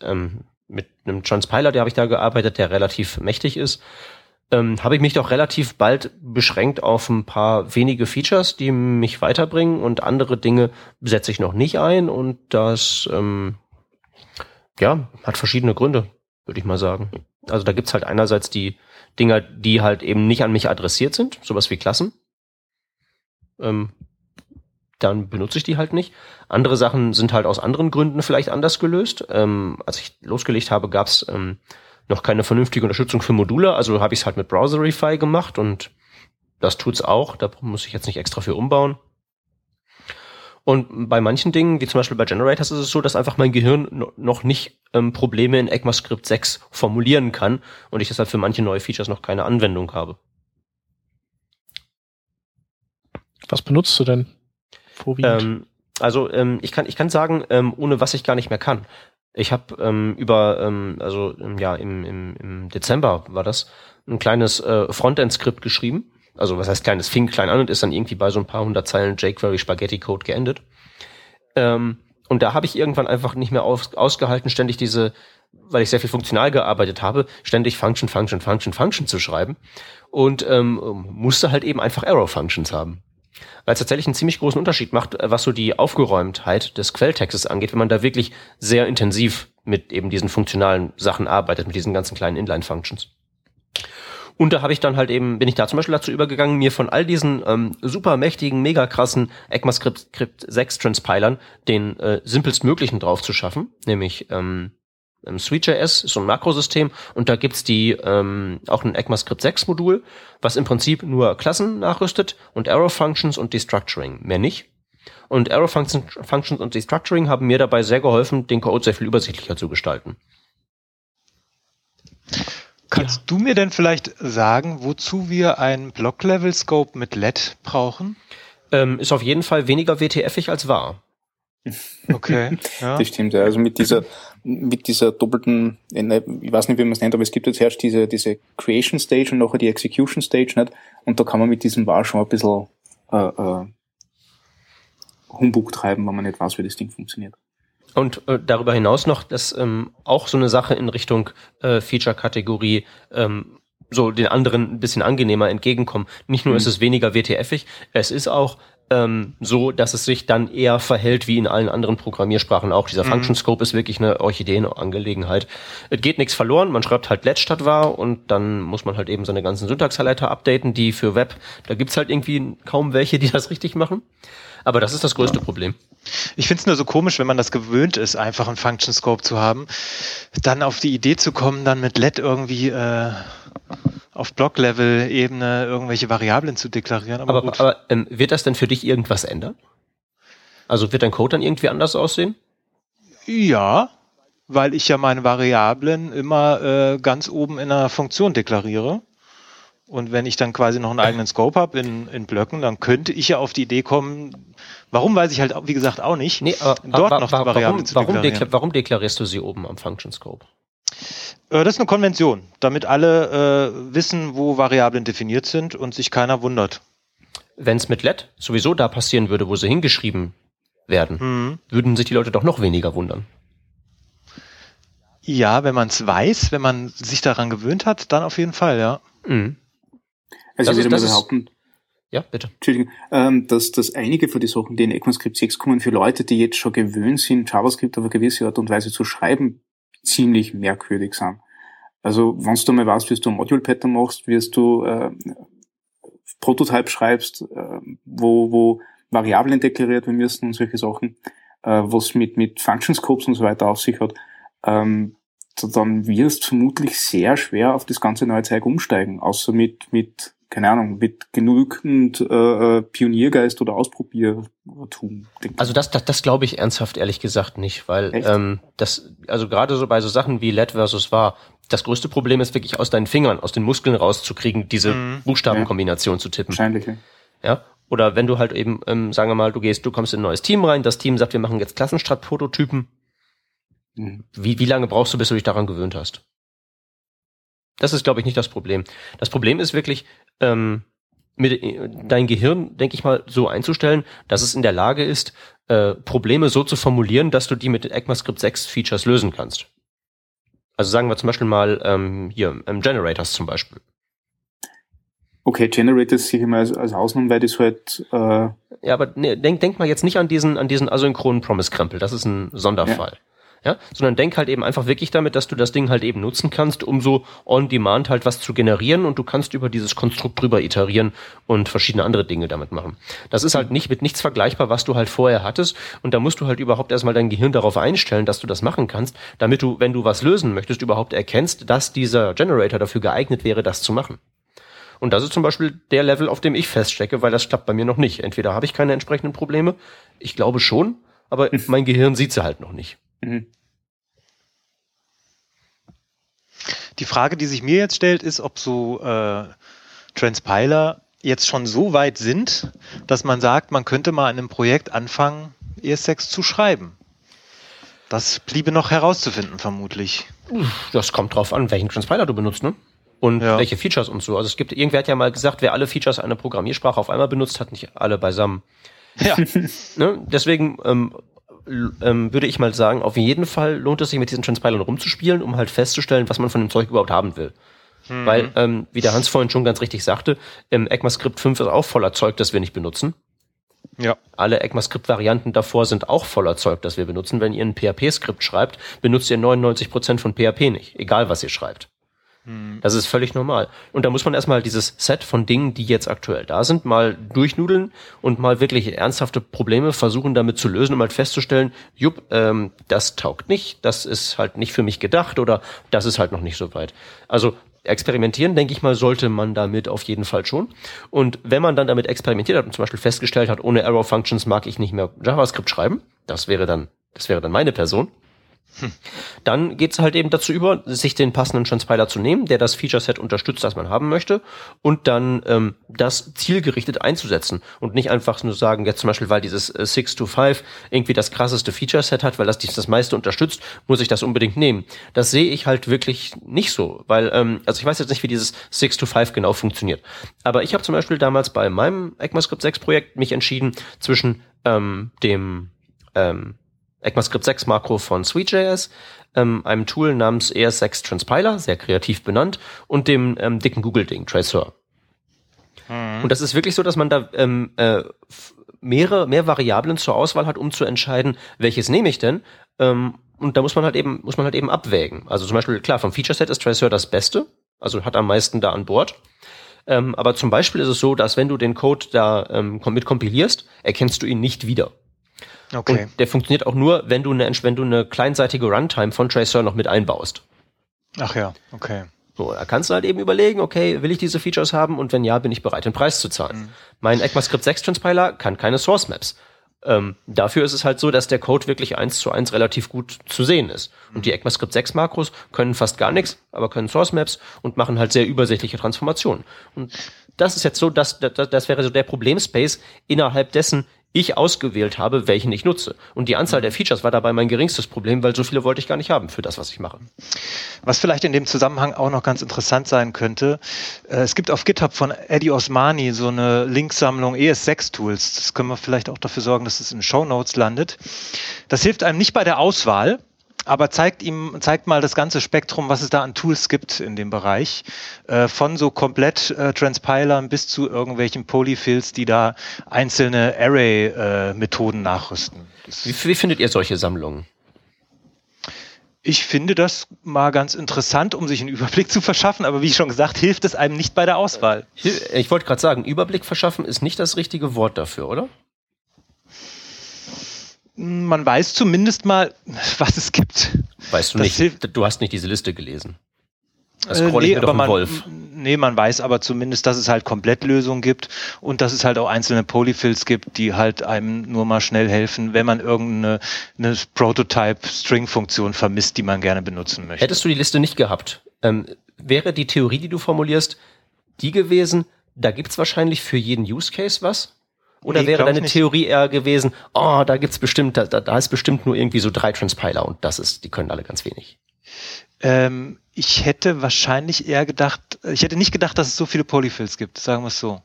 ähm, mit einem Transpiler, der habe ich da gearbeitet, der relativ mächtig ist, ähm, habe ich mich doch relativ bald beschränkt auf ein paar wenige Features, die mich weiterbringen und andere Dinge setze ich noch nicht ein und das ähm, ja hat verschiedene Gründe, würde ich mal sagen. Also da gibt's halt einerseits die Dinger, die halt eben nicht an mich adressiert sind, sowas wie Klassen. Ähm, dann benutze ich die halt nicht. Andere Sachen sind halt aus anderen Gründen vielleicht anders gelöst. Ähm, als ich losgelegt habe, gab's ähm, noch keine vernünftige Unterstützung für Module, also habe ich es halt mit Browserify gemacht und das tut's auch. Da muss ich jetzt nicht extra für umbauen. Und bei manchen Dingen, wie zum Beispiel bei Generators, ist es so, dass einfach mein Gehirn noch nicht ähm, Probleme in ECMAScript 6 formulieren kann und ich deshalb für manche neue Features noch keine Anwendung habe. Was benutzt du denn? Ähm, also ähm, ich kann ich kann sagen, ähm, ohne was ich gar nicht mehr kann. Ich habe ähm, über, ähm, also ja, im, im, im Dezember war das, ein kleines äh, Frontend-Skript geschrieben. Also was heißt kleines, fing klein an und ist dann irgendwie bei so ein paar hundert Zeilen jQuery Spaghetti Code geendet. Ähm, und da habe ich irgendwann einfach nicht mehr aus, ausgehalten, ständig diese, weil ich sehr viel funktional gearbeitet habe, ständig Function, Function, Function, Function zu schreiben. Und ähm, musste halt eben einfach Arrow-Functions haben weil es tatsächlich einen ziemlich großen Unterschied macht, äh, was so die Aufgeräumtheit des Quelltextes angeht, wenn man da wirklich sehr intensiv mit eben diesen funktionalen Sachen arbeitet, mit diesen ganzen kleinen Inline-Functions. Und da habe ich dann halt eben, bin ich da zum Beispiel dazu übergegangen, mir von all diesen ähm, super mächtigen, mega krassen ECMAScript 6 Transpilern den äh, simpelstmöglichen drauf zu schaffen, nämlich ähm, ähm, Sweet.js ist so ein Makrosystem und da gibt's die ähm, auch ein ECMAScript 6 Modul, was im Prinzip nur Klassen nachrüstet und Arrow Functions und Destructuring, mehr nicht. Und Arrow Functions, Functions und Destructuring haben mir dabei sehr geholfen, den Code sehr viel übersichtlicher zu gestalten. Kannst ja. du mir denn vielleicht sagen, wozu wir einen Block-Level-Scope mit LED brauchen? Ähm, ist auf jeden Fall weniger WTF-ig als war. Okay. *laughs* Ja. Das stimmt, ja. Also mit dieser, mit dieser doppelten, ich weiß nicht, wie man es nennt, aber es gibt jetzt erst diese, diese Creation Stage und nachher die Execution Stage, nicht? Und da kann man mit diesem War schon ein bisschen äh, äh, Humbug treiben, wenn man nicht weiß, wie das Ding funktioniert. Und äh, darüber hinaus noch, dass ähm, auch so eine Sache in Richtung äh, Feature-Kategorie ähm, so den anderen ein bisschen angenehmer entgegenkommen. Nicht nur mhm. ist es weniger WTF-ig, es ist auch ähm, so, dass es sich dann eher verhält wie in allen anderen Programmiersprachen auch. Dieser mhm. Function Scope ist wirklich eine Orchideenangelegenheit. Es geht nichts verloren, man schreibt halt let statt war und dann muss man halt eben seine ganzen Syntax-Highlighter updaten, die für Web, da gibt's halt irgendwie kaum welche, die das richtig machen. Aber das ist das größte ja. Problem. Ich finde es nur so komisch, wenn man das gewöhnt ist, einfach einen Function Scope zu haben, dann auf die Idee zu kommen, dann mit let irgendwie äh, auf Block-Level-Ebene irgendwelche Variablen zu deklarieren. Aber, aber, aber ähm, wird das denn für dich irgendwas ändern? Also wird dein Code dann irgendwie anders aussehen? Ja, weil ich ja meine Variablen immer äh, ganz oben in einer Funktion deklariere. Und wenn ich dann quasi noch einen eigenen Scope habe in, in Blöcken, dann könnte ich ja auf die Idee kommen, warum weiß ich halt, wie gesagt, auch nicht, nee, aber, dort aber, noch die Variablen warum, zu deklarieren. Warum, deklar warum deklarierst du sie oben am Function Scope? Äh, das ist eine Konvention, damit alle äh, wissen, wo Variablen definiert sind und sich keiner wundert. Wenn es mit let sowieso da passieren würde, wo sie hingeschrieben werden, mhm. würden sich die Leute doch noch weniger wundern. Ja, wenn man es weiß, wenn man sich daran gewöhnt hat, dann auf jeden Fall, ja. Mhm. Also das ich würde mal behaupten, ja, bitte. Entschuldigung, ähm, dass, dass einige von den Sachen, die in ECMAScript 6 kommen, für Leute, die jetzt schon gewöhnt sind, JavaScript auf eine gewisse Art und Weise zu schreiben, ziemlich merkwürdig sind. Also, wenn du mal weißt, wie du ein Module-Pattern machst, wie du äh, Prototype schreibst, äh, wo, wo Variablen deklariert werden müssen und solche Sachen, äh, was mit, mit Function Scopes und so weiter auf sich hat, ähm, dann wirst du vermutlich sehr schwer auf das ganze neue Zeug umsteigen, außer mit, mit keine Ahnung, mit genügend äh, äh, Pioniergeist oder Ausprobiertum. Also das, das, das glaube ich ernsthaft ehrlich gesagt nicht, weil ähm, das, also gerade so bei so Sachen wie Let versus war, Das größte Problem ist wirklich aus deinen Fingern, aus den Muskeln rauszukriegen, diese mhm. Buchstabenkombination ja. zu tippen. Wahrscheinlich. Ja. Oder wenn du halt eben, ähm, sagen wir mal, du gehst, du kommst in ein neues Team rein, das Team sagt, wir machen jetzt Klassenstrat-Prototypen. Mhm. Wie, wie lange brauchst du, bis du dich daran gewöhnt hast? Das ist, glaube ich, nicht das Problem. Das Problem ist wirklich, ähm, mit dein Gehirn, denke ich mal, so einzustellen, dass es in der Lage ist, äh, Probleme so zu formulieren, dass du die mit den ECMAScript 6 Features lösen kannst. Also sagen wir zum Beispiel mal ähm, hier ähm, Generators zum Beispiel. Okay, Generators sehe ich mal als, als Ausnahme, weil das halt. Äh ja, aber ne, denk, denk mal jetzt nicht an diesen an diesen asynchronen Promise-Krempel. Das ist ein Sonderfall. Ja ja, sondern denk halt eben einfach wirklich damit, dass du das Ding halt eben nutzen kannst, um so on demand halt was zu generieren und du kannst über dieses Konstrukt drüber iterieren und verschiedene andere Dinge damit machen. Das ist halt nicht mit nichts vergleichbar, was du halt vorher hattest und da musst du halt überhaupt erstmal dein Gehirn darauf einstellen, dass du das machen kannst, damit du, wenn du was lösen möchtest, überhaupt erkennst, dass dieser Generator dafür geeignet wäre, das zu machen. Und das ist zum Beispiel der Level, auf dem ich feststecke, weil das klappt bei mir noch nicht. Entweder habe ich keine entsprechenden Probleme, ich glaube schon, aber *laughs* mein Gehirn sieht sie halt noch nicht. Mhm. Die Frage, die sich mir jetzt stellt, ist, ob so äh, Transpiler jetzt schon so weit sind, dass man sagt, man könnte mal in einem Projekt anfangen, ES6 zu schreiben. Das bliebe noch herauszufinden, vermutlich. Das kommt drauf an, welchen Transpiler du benutzt, ne? Und ja. welche Features und so. Also es gibt, irgendwer hat ja mal gesagt, wer alle Features einer Programmiersprache auf einmal benutzt, hat nicht alle beisammen. Ja. *laughs* ne? Deswegen ähm, ähm, würde ich mal sagen, auf jeden Fall lohnt es sich mit diesen Transpilern rumzuspielen, um halt festzustellen, was man von dem Zeug überhaupt haben will. Mhm. Weil, ähm, wie der Hans vorhin schon ganz richtig sagte, ähm, ECMAScript 5 ist auch voller Zeug, das wir nicht benutzen. Ja. Alle ECMAScript-Varianten davor sind auch voller Zeug, das wir benutzen. Wenn ihr ein PHP-Skript schreibt, benutzt ihr 99% von PHP nicht, egal was ihr schreibt. Hm. Das ist völlig normal. Und da muss man erstmal dieses Set von Dingen, die jetzt aktuell da sind, mal durchnudeln und mal wirklich ernsthafte Probleme versuchen damit zu lösen, um halt festzustellen, jupp, ähm, das taugt nicht, das ist halt nicht für mich gedacht oder das ist halt noch nicht so weit. Also experimentieren, denke ich mal, sollte man damit auf jeden Fall schon. Und wenn man dann damit experimentiert hat und zum Beispiel festgestellt hat, ohne Arrow Functions mag ich nicht mehr JavaScript schreiben, das wäre dann, das wäre dann meine Person, dann geht es halt eben dazu über, sich den passenden Transpiler zu nehmen, der das Feature-Set unterstützt, das man haben möchte, und dann ähm, das zielgerichtet einzusetzen und nicht einfach nur sagen, jetzt zum Beispiel, weil dieses äh, 6 to 5 irgendwie das krasseste Feature-Set hat, weil das das meiste unterstützt, muss ich das unbedingt nehmen. Das sehe ich halt wirklich nicht so, weil, ähm, also ich weiß jetzt nicht, wie dieses 6 to 5 genau funktioniert, aber ich habe zum Beispiel damals bei meinem ECMAScript 6 Projekt mich entschieden zwischen ähm, dem ähm, ECMAScript 6 Makro von Sweet.js, ähm, einem Tool namens ES6 Transpiler, sehr kreativ benannt, und dem ähm, dicken Google-Ding, Traceur. Mhm. Und das ist wirklich so, dass man da ähm, äh, mehrere, mehr Variablen zur Auswahl hat, um zu entscheiden, welches nehme ich denn. Ähm, und da muss man halt eben, muss man halt eben abwägen. Also zum Beispiel, klar, vom Feature-Set ist Traceur das Beste, also hat am meisten da an Bord. Ähm, aber zum Beispiel ist es so, dass wenn du den Code da ähm, mit kompilierst, erkennst du ihn nicht wieder. Okay. Und der funktioniert auch nur, wenn du eine, wenn du eine kleinseitige Runtime von Tracer noch mit einbaust. Ach ja, okay. So, da kannst du halt eben überlegen, okay, will ich diese Features haben und wenn ja, bin ich bereit, den Preis zu zahlen. Mhm. Mein ECMAScript 6 Transpiler kann keine Source Maps. Ähm, dafür ist es halt so, dass der Code wirklich eins zu eins relativ gut zu sehen ist. Und die mhm. ECMAScript 6 Makros können fast gar nichts, aber können Source Maps und machen halt sehr übersichtliche Transformationen. Und das ist jetzt so, dass, das, das wäre so der Problemspace, innerhalb dessen ich ausgewählt habe, welchen ich nutze. Und die Anzahl der Features war dabei mein geringstes Problem, weil so viele wollte ich gar nicht haben für das, was ich mache. Was vielleicht in dem Zusammenhang auch noch ganz interessant sein könnte, äh, es gibt auf GitHub von Eddie Osmani so eine Linksammlung ES6-Tools. Das können wir vielleicht auch dafür sorgen, dass es in Show Notes landet. Das hilft einem nicht bei der Auswahl, aber zeigt ihm, zeigt mal das ganze Spektrum, was es da an Tools gibt in dem Bereich. Äh, von so komplett äh, Transpilern bis zu irgendwelchen Polyfills, die da einzelne Array-Methoden äh, nachrüsten. Wie, wie findet ihr solche Sammlungen? Ich finde das mal ganz interessant, um sich einen Überblick zu verschaffen, aber wie schon gesagt, hilft es einem nicht bei der Auswahl. Ich wollte gerade sagen, Überblick verschaffen ist nicht das richtige Wort dafür, oder? Man weiß zumindest mal, was es gibt. Weißt du das nicht, du hast nicht diese Liste gelesen. Das äh, nee, aber man, Wolf. nee, man weiß aber zumindest, dass es halt Komplettlösungen gibt und dass es halt auch einzelne Polyfills gibt, die halt einem nur mal schnell helfen, wenn man irgendeine eine Prototype-String-Funktion vermisst, die man gerne benutzen möchte. Hättest du die Liste nicht gehabt, Ähm, wäre die Theorie, die du formulierst, die gewesen, da gibt's wahrscheinlich für jeden Use Case was? Oder nee, wäre deine Theorie eher gewesen, oh, da gibt's bestimmt, da, da ist bestimmt nur irgendwie so drei Transpiler und das ist, die können alle ganz wenig. Ähm, ich hätte wahrscheinlich eher gedacht, ich hätte nicht gedacht, dass es so viele Polyfills gibt, sagen wir es so.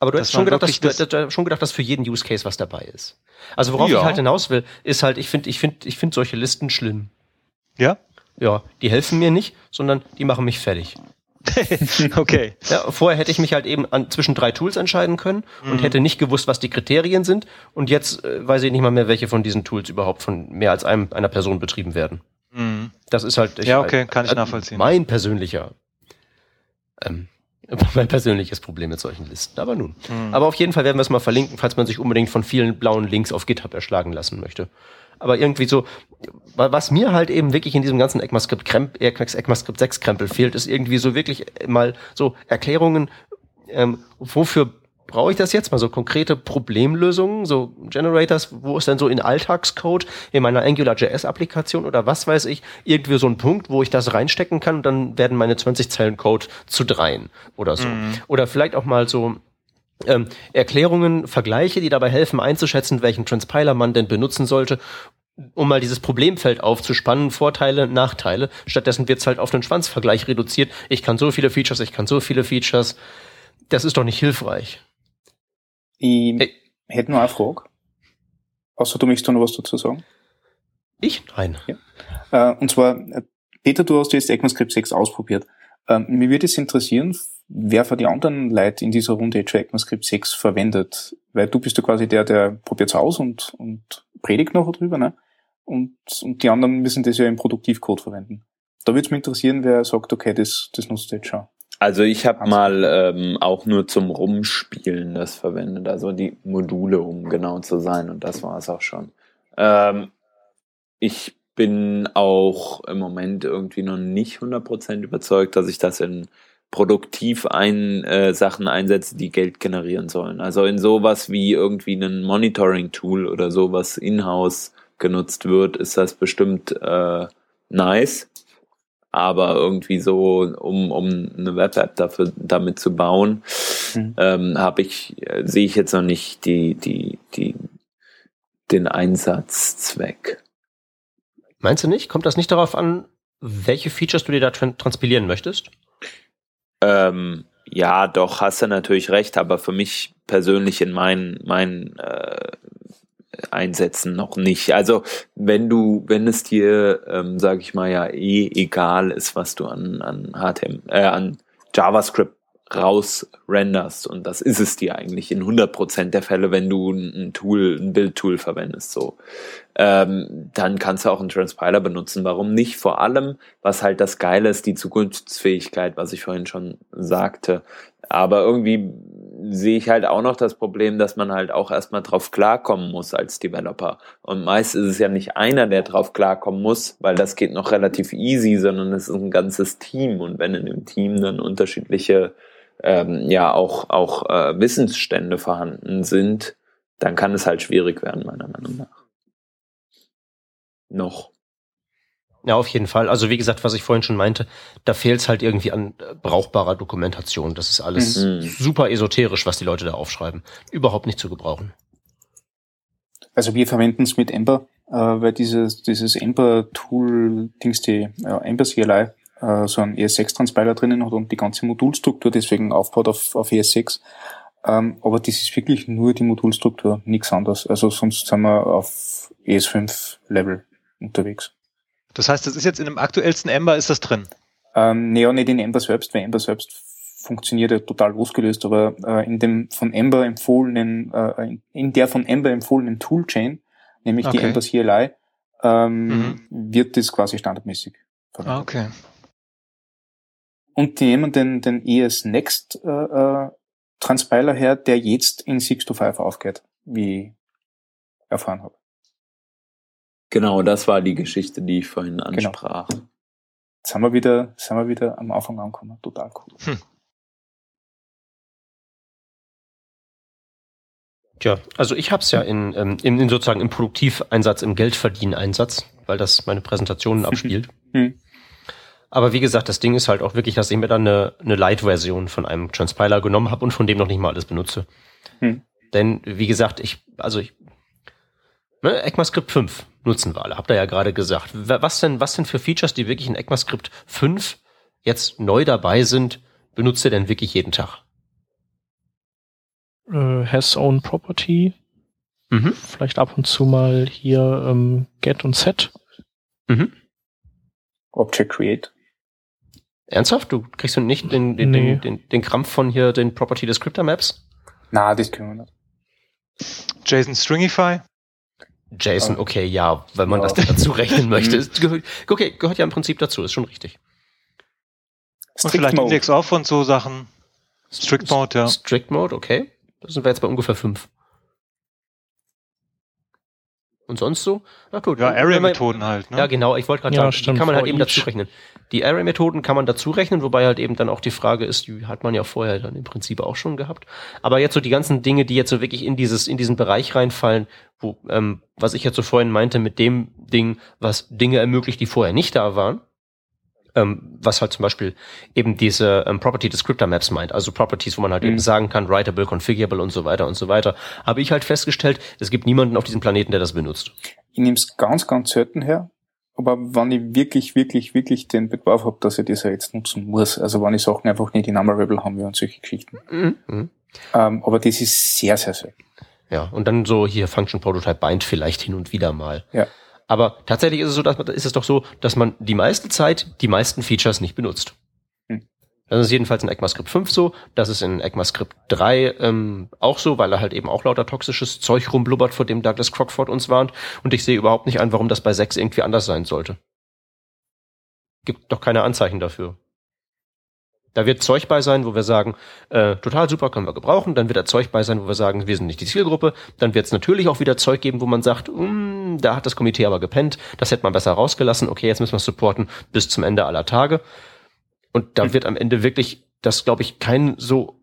Aber du hast schon gedacht, dass, das du, schon gedacht, dass für jeden Use Case was dabei ist. Also worauf ja. ich halt hinaus will, ist halt, ich finde, ich finde, ich finde solche Listen schlimm. Ja? Ja, die helfen mir nicht, sondern die machen mich fertig. *laughs* okay. Ja, vorher hätte ich mich halt eben an, zwischen drei Tools entscheiden können und mhm. hätte nicht gewusst, was die Kriterien sind. Und jetzt äh, weiß ich nicht mal mehr, welche von diesen Tools überhaupt von mehr als einem, einer Person betrieben werden. Mhm. Das ist halt. Ich, ja, okay, kann ich äh, nachvollziehen. Mein persönlicher, ähm, *laughs* mein persönliches Problem mit solchen Listen. Aber nun. Mhm. Aber auf jeden Fall werden wir es mal verlinken, falls man sich unbedingt von vielen blauen Links auf GitHub erschlagen lassen möchte aber irgendwie so, was mir halt eben wirklich in diesem ganzen ECMAScript, ECMAScript 6 Krempel fehlt, ist irgendwie so wirklich mal so Erklärungen, ähm, wofür brauche ich das jetzt? Mal so konkrete Problemlösungen, so Generators, wo ist denn so in Alltagscode, in meiner AngularJS-Applikation oder was weiß ich, irgendwie so ein Punkt, wo ich das reinstecken kann und dann werden meine 20 Zeilen Code zu dreien oder so. Mhm. Oder vielleicht auch mal so ähm, Erklärungen, Vergleiche, die dabei helfen einzuschätzen, welchen Transpiler man denn benutzen sollte, um mal dieses Problemfeld aufzuspannen, Vorteile, Nachteile. Stattdessen wird's halt auf den Schwanzvergleich reduziert. Ich kann so viele Features, ich kann so viele Features. Das ist doch nicht hilfreich. Ich Ey. hätte nur eine Frage. Außer du möchtest noch was dazu sagen? Ich? Nein. Ja. Äh, und zwar, äh, Peter, du hast jetzt ECMAScript 6 ausprobiert. Ähm, mir würde es interessieren, wer für die anderen Leute in dieser Runde jetzt ECMAScript 6 verwendet. Weil du bist ja quasi der, der probiert's aus und, und predigt noch drüber, ne? Und, und die anderen müssen das ja im Produktivcode verwenden. Da würde es mich interessieren, wer sagt, okay, das, das nutzt jetzt schon. Also ich habe mal ähm, auch nur zum Rumspielen das verwendet, also die Module, um genau zu sein, und das war es auch schon. Ähm, ich bin auch im Moment irgendwie noch nicht 100% überzeugt, dass ich das in produktiv ein, äh, Sachen einsetze, die Geld generieren sollen. Also in sowas wie irgendwie ein Monitoring-Tool oder sowas in-house genutzt wird, ist das bestimmt äh, nice. Aber irgendwie so, um, um eine Web-App dafür damit zu bauen, mhm. ähm, habe ich, äh, sehe ich jetzt noch nicht die, die, die, den Einsatzzweck. Meinst du nicht? Kommt das nicht darauf an, welche Features du dir da transpilieren möchtest? Ähm, ja, doch, hast du natürlich recht, aber für mich persönlich in meinen, meinen äh, Einsätzen noch nicht. Also wenn du, wenn es dir, ähm, sage ich mal ja eh egal ist, was du an an HTML, äh, an JavaScript rausrenderst und das ist es dir eigentlich in 100% der Fälle, wenn du ein Tool, ein Bildtool verwendest, so. Ähm, dann kannst du auch einen Transpiler benutzen. Warum nicht? Vor allem, was halt das Geile ist, die Zukunftsfähigkeit, was ich vorhin schon sagte. Aber irgendwie sehe ich halt auch noch das Problem, dass man halt auch erstmal drauf klarkommen muss als Developer. Und meist ist es ja nicht einer, der drauf klarkommen muss, weil das geht noch relativ easy, sondern es ist ein ganzes Team. Und wenn in dem Team dann unterschiedliche ähm, ja auch, auch äh, Wissensstände vorhanden sind, dann kann es halt schwierig werden, meiner Meinung nach. Noch. Ja, auf jeden Fall. Also wie gesagt, was ich vorhin schon meinte, da fehlt es halt irgendwie an äh, brauchbarer Dokumentation. Das ist alles mhm. super esoterisch, was die Leute da aufschreiben. Überhaupt nicht zu gebrauchen. Also wir verwenden es mit Ember, äh, weil dieses, dieses Ember-Tool, Dings, die äh, Ember CLI, äh, so ein ES6-Transpiler drinnen hat und die ganze Modulstruktur deswegen aufbaut auf, auf ES6. Ähm, aber das ist wirklich nur die Modulstruktur, nichts anderes. Also sonst sind wir auf ES5-Level unterwegs. Das heißt, das ist jetzt in dem aktuellsten Ember ist das drin? Ähm, nee, ja, nicht in Ember selbst, weil Ember selbst funktioniert ja total losgelöst, aber äh, in dem von Ember empfohlenen, äh, in der von Ember empfohlenen Toolchain, nämlich okay. die Ember CLI, ähm, mhm. wird das quasi standardmäßig verwendet. Okay. Und die nehmen den, den ES Next äh, äh, Transpiler her, der jetzt in 6 to 5 aufgeht, wie ich erfahren habe. Genau, das war die Geschichte, die ich vorhin genau. ansprach. Genau. Jetzt haben wir wieder, sind wir wieder am Anfang angekommen. Total cool. Hm. Tja, also ich habe es ja in, ähm, in, in sozusagen im Produktiveinsatz, im Geldverdienen-Einsatz, weil das meine Präsentationen *laughs* abspielt. Hm. Aber wie gesagt, das Ding ist halt auch wirklich, dass ich mir dann eine, eine Light-Version von einem Transpiler genommen habe und von dem noch nicht mal alles benutze. Hm. Denn, wie gesagt, ich, also ich, ne, ECMAScript 5 nutzen wir alle, habt ihr ja gerade gesagt. Was denn, was denn für Features, die wirklich in ECMAScript 5 jetzt neu dabei sind, benutzt ihr denn wirklich jeden Tag? Äh, has own property. Mhm. Vielleicht ab und zu mal hier ähm, get und set. Mhm. Object create. Ernsthaft? Du kriegst du nicht den, den, nee. den, den, den Krampf von hier den Property Descriptor Maps? Na, das können wir nicht. JSON Stringify? JSON, okay, ja, wenn man ja. das dazu rechnen *laughs* möchte. Gehört, okay, gehört ja im Prinzip dazu, ist schon richtig. Und vielleicht Mode. Index off und so Sachen. Strict Mode, ja. Strict Mode, okay. Da sind wir jetzt bei ungefähr fünf. Und sonst so? Na gut. Ja, Array-Methoden halt. Ne? Ja, genau. Ich wollte gerade ja, sagen, stimmt, die kann man halt eben dazu rechnen. Die Array-Methoden kann man dazu rechnen, wobei halt eben dann auch die Frage ist, die hat man ja vorher dann im Prinzip auch schon gehabt. Aber jetzt so die ganzen Dinge, die jetzt so wirklich in dieses in diesen Bereich reinfallen, wo ähm, was ich jetzt so vorhin meinte mit dem Ding, was Dinge ermöglicht, die vorher nicht da waren ähm, was halt zum Beispiel eben diese ähm, Property Descriptor Maps meint, also Properties, wo man halt mhm. eben sagen kann, writable, configurable und so weiter und so weiter, habe ich halt festgestellt, es gibt niemanden auf diesem Planeten, der das benutzt. Ich nehme es ganz, ganz selten her, aber wenn ich wirklich, wirklich, wirklich den Bedarf habe, dass ich das ja jetzt nutzen muss, also wenn ich Sachen einfach nicht in Numberable haben will und solche Geschichten. Mhm. mhm. Ähm, aber das ist sehr, sehr selten. Ja, und dann so hier Function Prototype Bind vielleicht hin und wieder mal. Ja. Aber tatsächlich ist es so, dass man, ist es doch so, dass man die meiste Zeit die meisten Features nicht benutzt. Hm. Das ist jedenfalls in ECMAScript 5 so, das ist in ECMAScript 3 ähm, auch so, weil er halt eben auch lauter toxisches Zeug rumblubbert, vor dem Douglas Crockford uns warnt. Und ich sehe überhaupt nicht ein, warum das bei 6 irgendwie anders sein sollte. Gibt doch keine Anzeichen dafür. Da wird Zeug bei sein, wo wir sagen, äh, total super, können wir gebrauchen. Dann wird da Zeug bei sein, wo wir sagen, wir sind nicht die Zielgruppe. Dann wird es natürlich auch wieder Zeug geben, wo man sagt, mm, da hat das Komitee aber gepennt, das hätte man besser rausgelassen. Okay, jetzt müssen wir supporten bis zum Ende aller Tage. Und da mhm. wird am Ende wirklich, das glaube ich, keinen so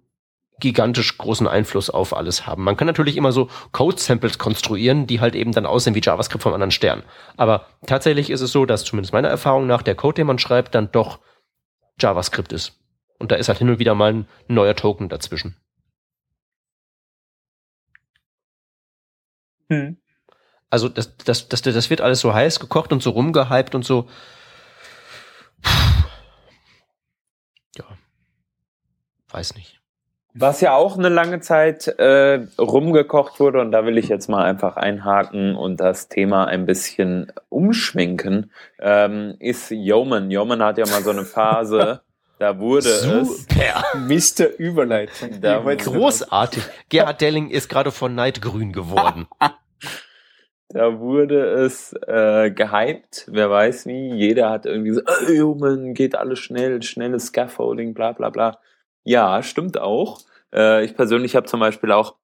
gigantisch großen Einfluss auf alles haben. Man kann natürlich immer so Code-Samples konstruieren, die halt eben dann aussehen wie JavaScript vom anderen Stern. Aber tatsächlich ist es so, dass zumindest meiner Erfahrung nach der Code, den man schreibt, dann doch JavaScript ist. Und da ist halt hin und wieder mal ein neuer Token dazwischen. Hm. Also das, das, das, das wird alles so heiß gekocht und so rumgehypt und so. Ja. Weiß nicht. Was ja auch eine lange Zeit äh, rumgekocht wurde, und da will ich jetzt mal einfach einhaken und das Thema ein bisschen umschwenken, ähm, ist Yeoman. Yeoman hat ja mal so eine Phase, *laughs* Da wurde Super. es. Mr. Überleitung. Da Großartig. Gerhard Delling ist gerade von Neid grün geworden. *laughs* da wurde es äh, gehypt, wer weiß wie. Jeder hat irgendwie so, oh, man, geht alles schnell, schnelles Scaffolding, bla bla bla. Ja, stimmt auch. Äh, ich persönlich habe zum Beispiel auch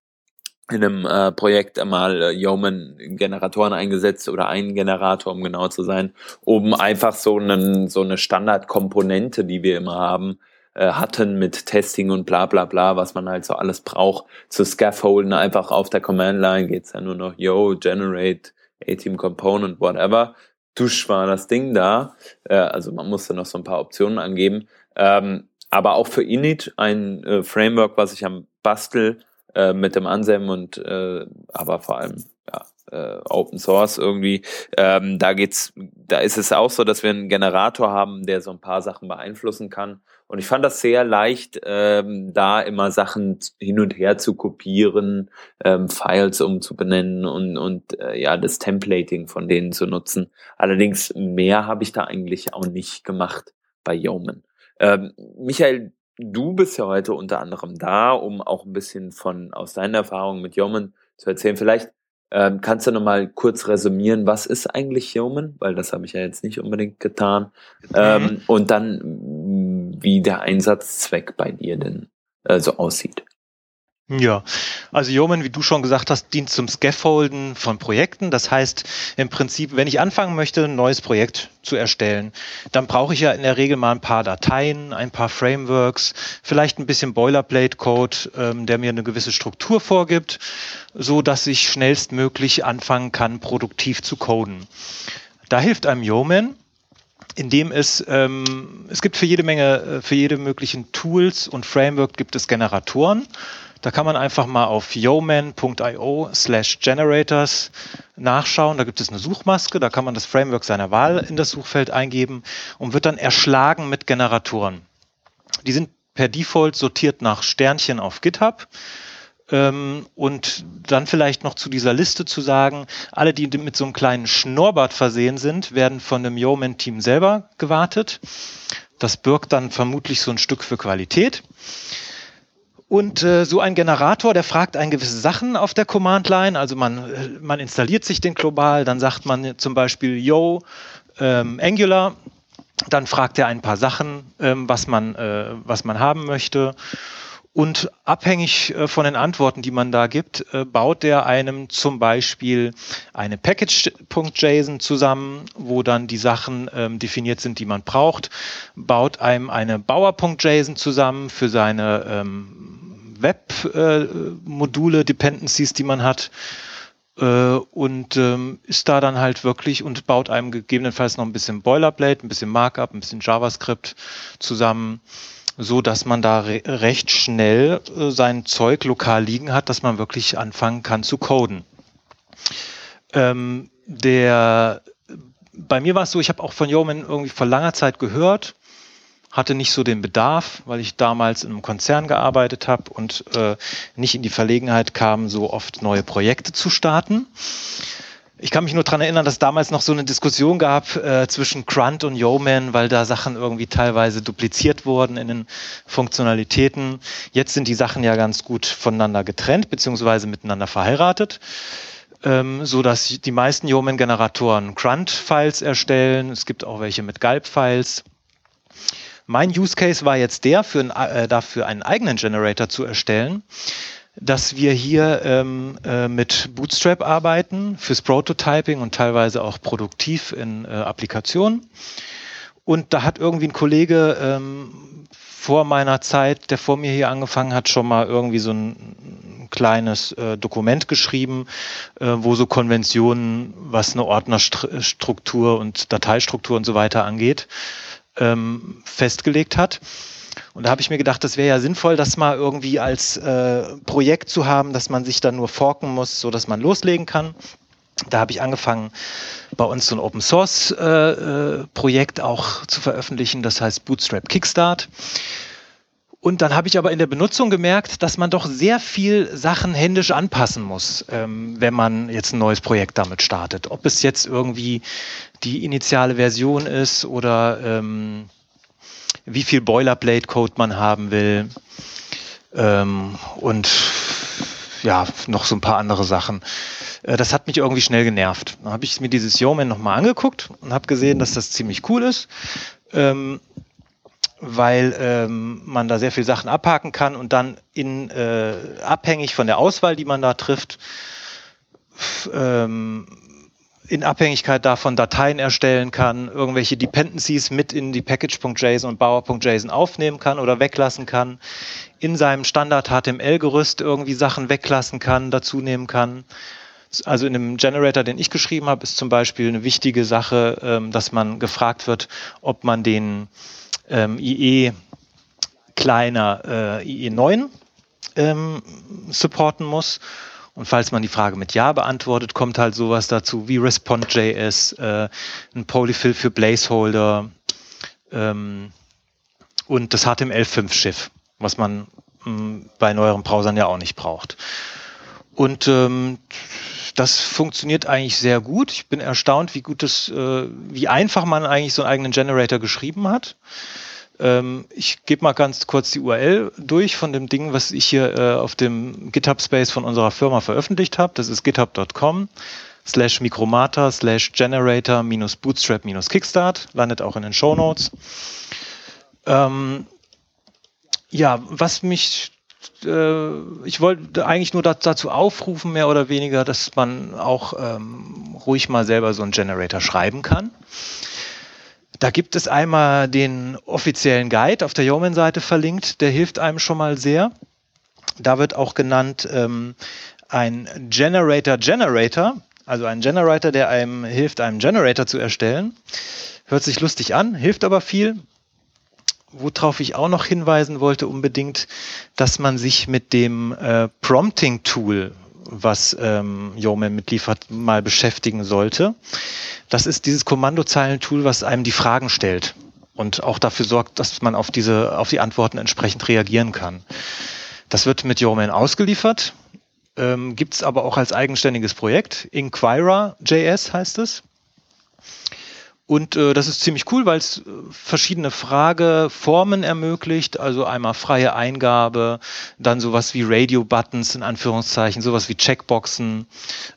in einem äh, Projekt einmal äh, Yeoman-Generatoren eingesetzt oder einen Generator, um genau zu sein, um einfach so, einen, so eine Standardkomponente, die wir immer haben, äh, hatten mit Testing und bla bla bla, was man halt so alles braucht, zu scaffolden, einfach auf der Command-Line geht's ja nur noch, yo, generate A-Team Component, whatever. Dusch war das Ding da, äh, also man musste noch so ein paar Optionen angeben. Ähm, aber auch für Init ein äh, Framework, was ich am Bastel äh, mit dem Ansem und äh, aber vor allem ja, äh, Open Source irgendwie. Ähm, da geht's, da ist es auch so, dass wir einen Generator haben, der so ein paar Sachen beeinflussen kann. Und ich fand das sehr leicht, ähm, da immer Sachen hin und her zu kopieren, ähm, Files umzubenennen und, und äh, ja, das Templating von denen zu nutzen. Allerdings mehr habe ich da eigentlich auch nicht gemacht bei Yeoman. Ähm, Michael, du bist ja heute unter anderem da, um auch ein bisschen von aus deiner Erfahrung mit Yeoman zu erzählen. Vielleicht ähm, kannst du noch mal kurz resümieren, was ist eigentlich Yeoman? Weil das habe ich ja jetzt nicht unbedingt getan. Mhm. Ähm, und dann, wie der Einsatzzweck bei dir denn äh, so aussieht. Ja, also Yeoman, wie du schon gesagt hast, dient zum Scaffolden von Projekten. Das heißt, im Prinzip, wenn ich anfangen möchte, ein neues Projekt zu erstellen, dann brauche ich ja in der Regel mal ein paar Dateien, ein paar Frameworks, vielleicht ein bisschen Boilerplate-Code, ähm, der mir eine gewisse Struktur vorgibt, so dass ich schnellstmöglich anfangen kann, produktiv zu coden. Da hilft einem Yeoman, in dem es, ähm, es gibt für jede Menge, äh, für jede möglichen Tools und Framework gibt es Generatoren. Da kann man einfach mal auf yeoman.io slash generators nachschauen. Da gibt es eine Suchmaske, da kann man das Framework seiner Wahl in das Suchfeld eingeben und wird dann erschlagen mit Generatoren. Die sind per Default sortiert nach Sternchen auf GitHub. Ähm, und dann vielleicht noch zu dieser Liste zu sagen, alle, die mit so einem kleinen Schnurrbart versehen sind, werden von dem Yeoman-Team selber gewartet. Das birgt dann vermutlich so ein Stück für Qualität. Und äh, so ein Generator, der fragt ein gewisse Sachen auf der Command-Line. Also man, äh, man installiert sich den global, dann sagt man zum Beispiel Yo, ähm, Angular, dann fragt er ein paar Sachen, ähm, was, man, äh, was man haben möchte. Und abhängig äh, von den Antworten, die man da gibt, äh, baut der einem zum Beispiel eine Package.json zusammen, wo dann die Sachen ähm, definiert sind, die man braucht, baut einem eine Bauer.json zusammen für seine ähm, Web-Module, äh, Dependencies, die man hat äh, und ähm, ist da dann halt wirklich und baut einem gegebenenfalls noch ein bisschen Boilerplate, ein bisschen Markup, ein bisschen JavaScript zusammen so dass man da re recht schnell äh, sein Zeug lokal liegen hat, dass man wirklich anfangen kann zu coden. Ähm, der, bei mir war es so, ich habe auch von Yeoman irgendwie vor langer Zeit gehört, hatte nicht so den Bedarf, weil ich damals in einem Konzern gearbeitet habe und äh, nicht in die Verlegenheit kam, so oft neue Projekte zu starten. Ich kann mich nur daran erinnern, dass damals noch so eine Diskussion gab äh, zwischen Grunt und Yeoman, weil da Sachen irgendwie teilweise dupliziert wurden in den Funktionalitäten. Jetzt sind die Sachen ja ganz gut voneinander getrennt, beziehungsweise miteinander verheiratet. Ähm, so dass die meisten Yeoman-Generatoren Grunt-Files erstellen. Es gibt auch welche mit Gulp-Files. Mein Use Case war jetzt der, für ein, äh, dafür einen eigenen Generator zu erstellen dass wir hier ähm, äh, mit Bootstrap arbeiten fürs Prototyping und teilweise auch produktiv in äh, Applikationen. Und da hat irgendwie ein Kollege ähm, vor meiner Zeit, der vor mir hier angefangen hat, schon mal irgendwie so ein kleines äh, Dokument geschrieben, äh, wo so Konventionen, was eine Ordnerstruktur und Dateistruktur und so weiter angeht, ähm, festgelegt hat. Und da habe ich mir gedacht, das wäre ja sinnvoll, das mal irgendwie als äh, Projekt zu haben, dass man sich dann nur forken muss, so dass man loslegen kann. Da habe ich angefangen, bei uns so ein Open Source äh, äh, Projekt auch zu veröffentlichen, das heißt Bootstrap Kickstart. Und dann habe ich aber in der Benutzung gemerkt, dass man doch sehr viel Sachen händisch anpassen muss, ähm, wenn man jetzt ein neues Projekt damit startet. Ob es jetzt irgendwie die initiale Version ist oder ähm, wie viel Boilerplate-Code man haben will ähm, und ja, noch so ein paar andere Sachen. Äh, das hat mich irgendwie schnell genervt. Dann habe ich mir dieses Yeoman nochmal angeguckt und habe gesehen, dass das ziemlich cool ist, ähm, weil ähm, man da sehr viel Sachen abhaken kann und dann in äh, abhängig von der Auswahl, die man da trifft, ähm, in Abhängigkeit davon Dateien erstellen kann, irgendwelche Dependencies mit in die Package.json und Bauer.json aufnehmen kann oder weglassen kann, in seinem Standard HTML-Gerüst irgendwie Sachen weglassen kann, dazu nehmen kann. Also in dem Generator, den ich geschrieben habe, ist zum Beispiel eine wichtige Sache, ähm, dass man gefragt wird, ob man den ähm, IE kleiner äh, IE9 ähm, supporten muss und falls man die Frage mit Ja beantwortet, kommt halt sowas dazu wie Respond.js, äh, ein Polyfill für Placeholder ähm, und das HTML5-Schiff, was man mh, mm, bei neueren Browsern ja auch nicht braucht. Und ähm, das funktioniert eigentlich sehr gut. Ich bin erstaunt, wie gut es, äh, wie einfach man eigentlich so einen eigenen Generator geschrieben hat. Ähm, ich gebe mal ganz kurz die URL durch von dem Ding, was ich hier äh, auf dem GitHub Space von unserer Firma veröffentlicht habe. Das ist github.com slash Micromata slash Generator minus Bootstrap minus Kickstart. Landet auch in den Show Notes. Ähm, ja, was mich äh, ich wollte eigentlich nur dazu aufrufen, mehr oder weniger, dass man auch ähm, ruhig mal selber so einen Generator schreiben kann. Da gibt es einmal den offiziellen Guide auf der Yeoman-Seite verlinkt, der hilft einem schon mal sehr. Da wird auch genannt ähm, ein Generator Generator, Also ein Generator, der einem hilft, einen Generator zu erstellen. Hört sich lustig an, hilft aber viel. Worauf ich auch noch hinweisen wollte unbedingt, dass man sich mit dem äh, Prompting-Tool, was ähm, Yeoman mitliefert, mal beschäftigen sollte. Das ist dieses Kommandozeilentool, was einem die Fragen stellt und auch dafür sorgt, dass man auf diese, auf die Antworten entsprechend reagieren kann. Das wird mit Yeoman ausgeliefert, ähm, gibt es aber auch als eigenständiges Projekt. Inquirer.js heißt es. Und äh, das ist ziemlich cool, weil es äh, verschiedene Frageformen ermöglicht. Also einmal freie Eingabe, dann sowas wie Radio-Buttons in Anführungszeichen, sowas wie Checkboxen,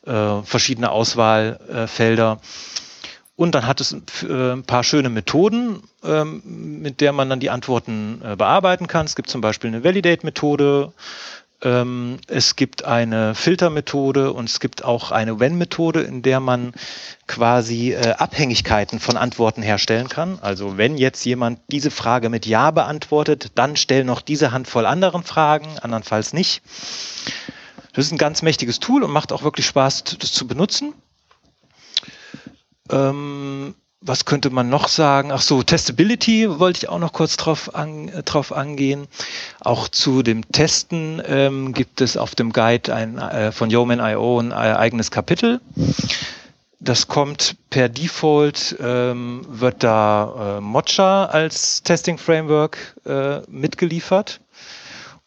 äh, verschiedene Auswahlfelder. Und dann hat es äh, ein paar schöne Methoden, ähm, mit der man dann die Antworten äh, bearbeiten kann. Es gibt zum Beispiel eine Validate-Methode, ähm, es gibt eine Filtermethode und es gibt auch eine When-Methode, in der man quasi äh, Abhängigkeiten von Antworten herstellen kann. Also wenn jetzt jemand diese Frage mit Ja beantwortet, dann stell noch diese Handvoll anderen Fragen, andernfalls nicht. Das ist ein ganz mächtiges Tool und macht auch wirklich Spaß, das zu benutzen. Ähm, was könnte man noch sagen? Ach so, Testability wollte ich auch noch kurz drauf, an, äh, drauf angehen. Auch zu dem Testen ähm, gibt es auf dem Guide ein, äh, von Yeoman.io ein äh, eigenes Kapitel. Das kommt per Default, ähm, wird da äh, Mocha als Testing Framework äh, mitgeliefert.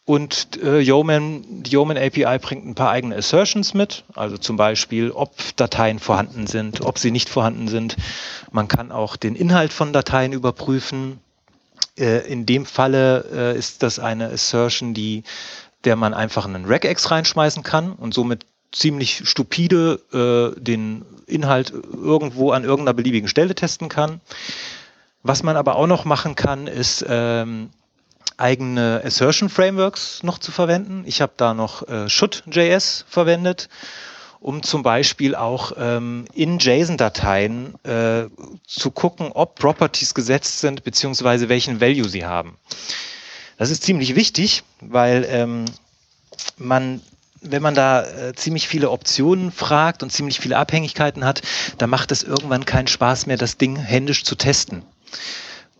Und äh, Yeoman, die Yeoman API bringt ein paar eigene Assertions mit, also zum Beispiel, ob Dateien vorhanden sind, ob sie nicht vorhanden sind. Man kann auch den Inhalt von Dateien überprüfen. Äh, in dem Falle äh, ist das eine Assertion, die, der man einfach einen Regex reinschmeißen kann und somit ziemlich stupide äh, den Inhalt irgendwo an irgendeiner beliebigen Stelle testen kann. Was man aber auch noch machen kann, ist ähm, eigene Assertion Frameworks noch zu verwenden. Ich habe da noch äh, Should.js verwendet, um zum Beispiel auch ähm, in JSON-Dateien äh, zu gucken, ob Properties gesetzt sind, beziehungsweise welchen Value sie haben. Das ist ziemlich wichtig, weil ähm, man wenn man da äh, ziemlich viele Optionen fragt und ziemlich viele Abhängigkeiten hat, dann macht es irgendwann keinen Spaß mehr, das Ding händisch zu testen.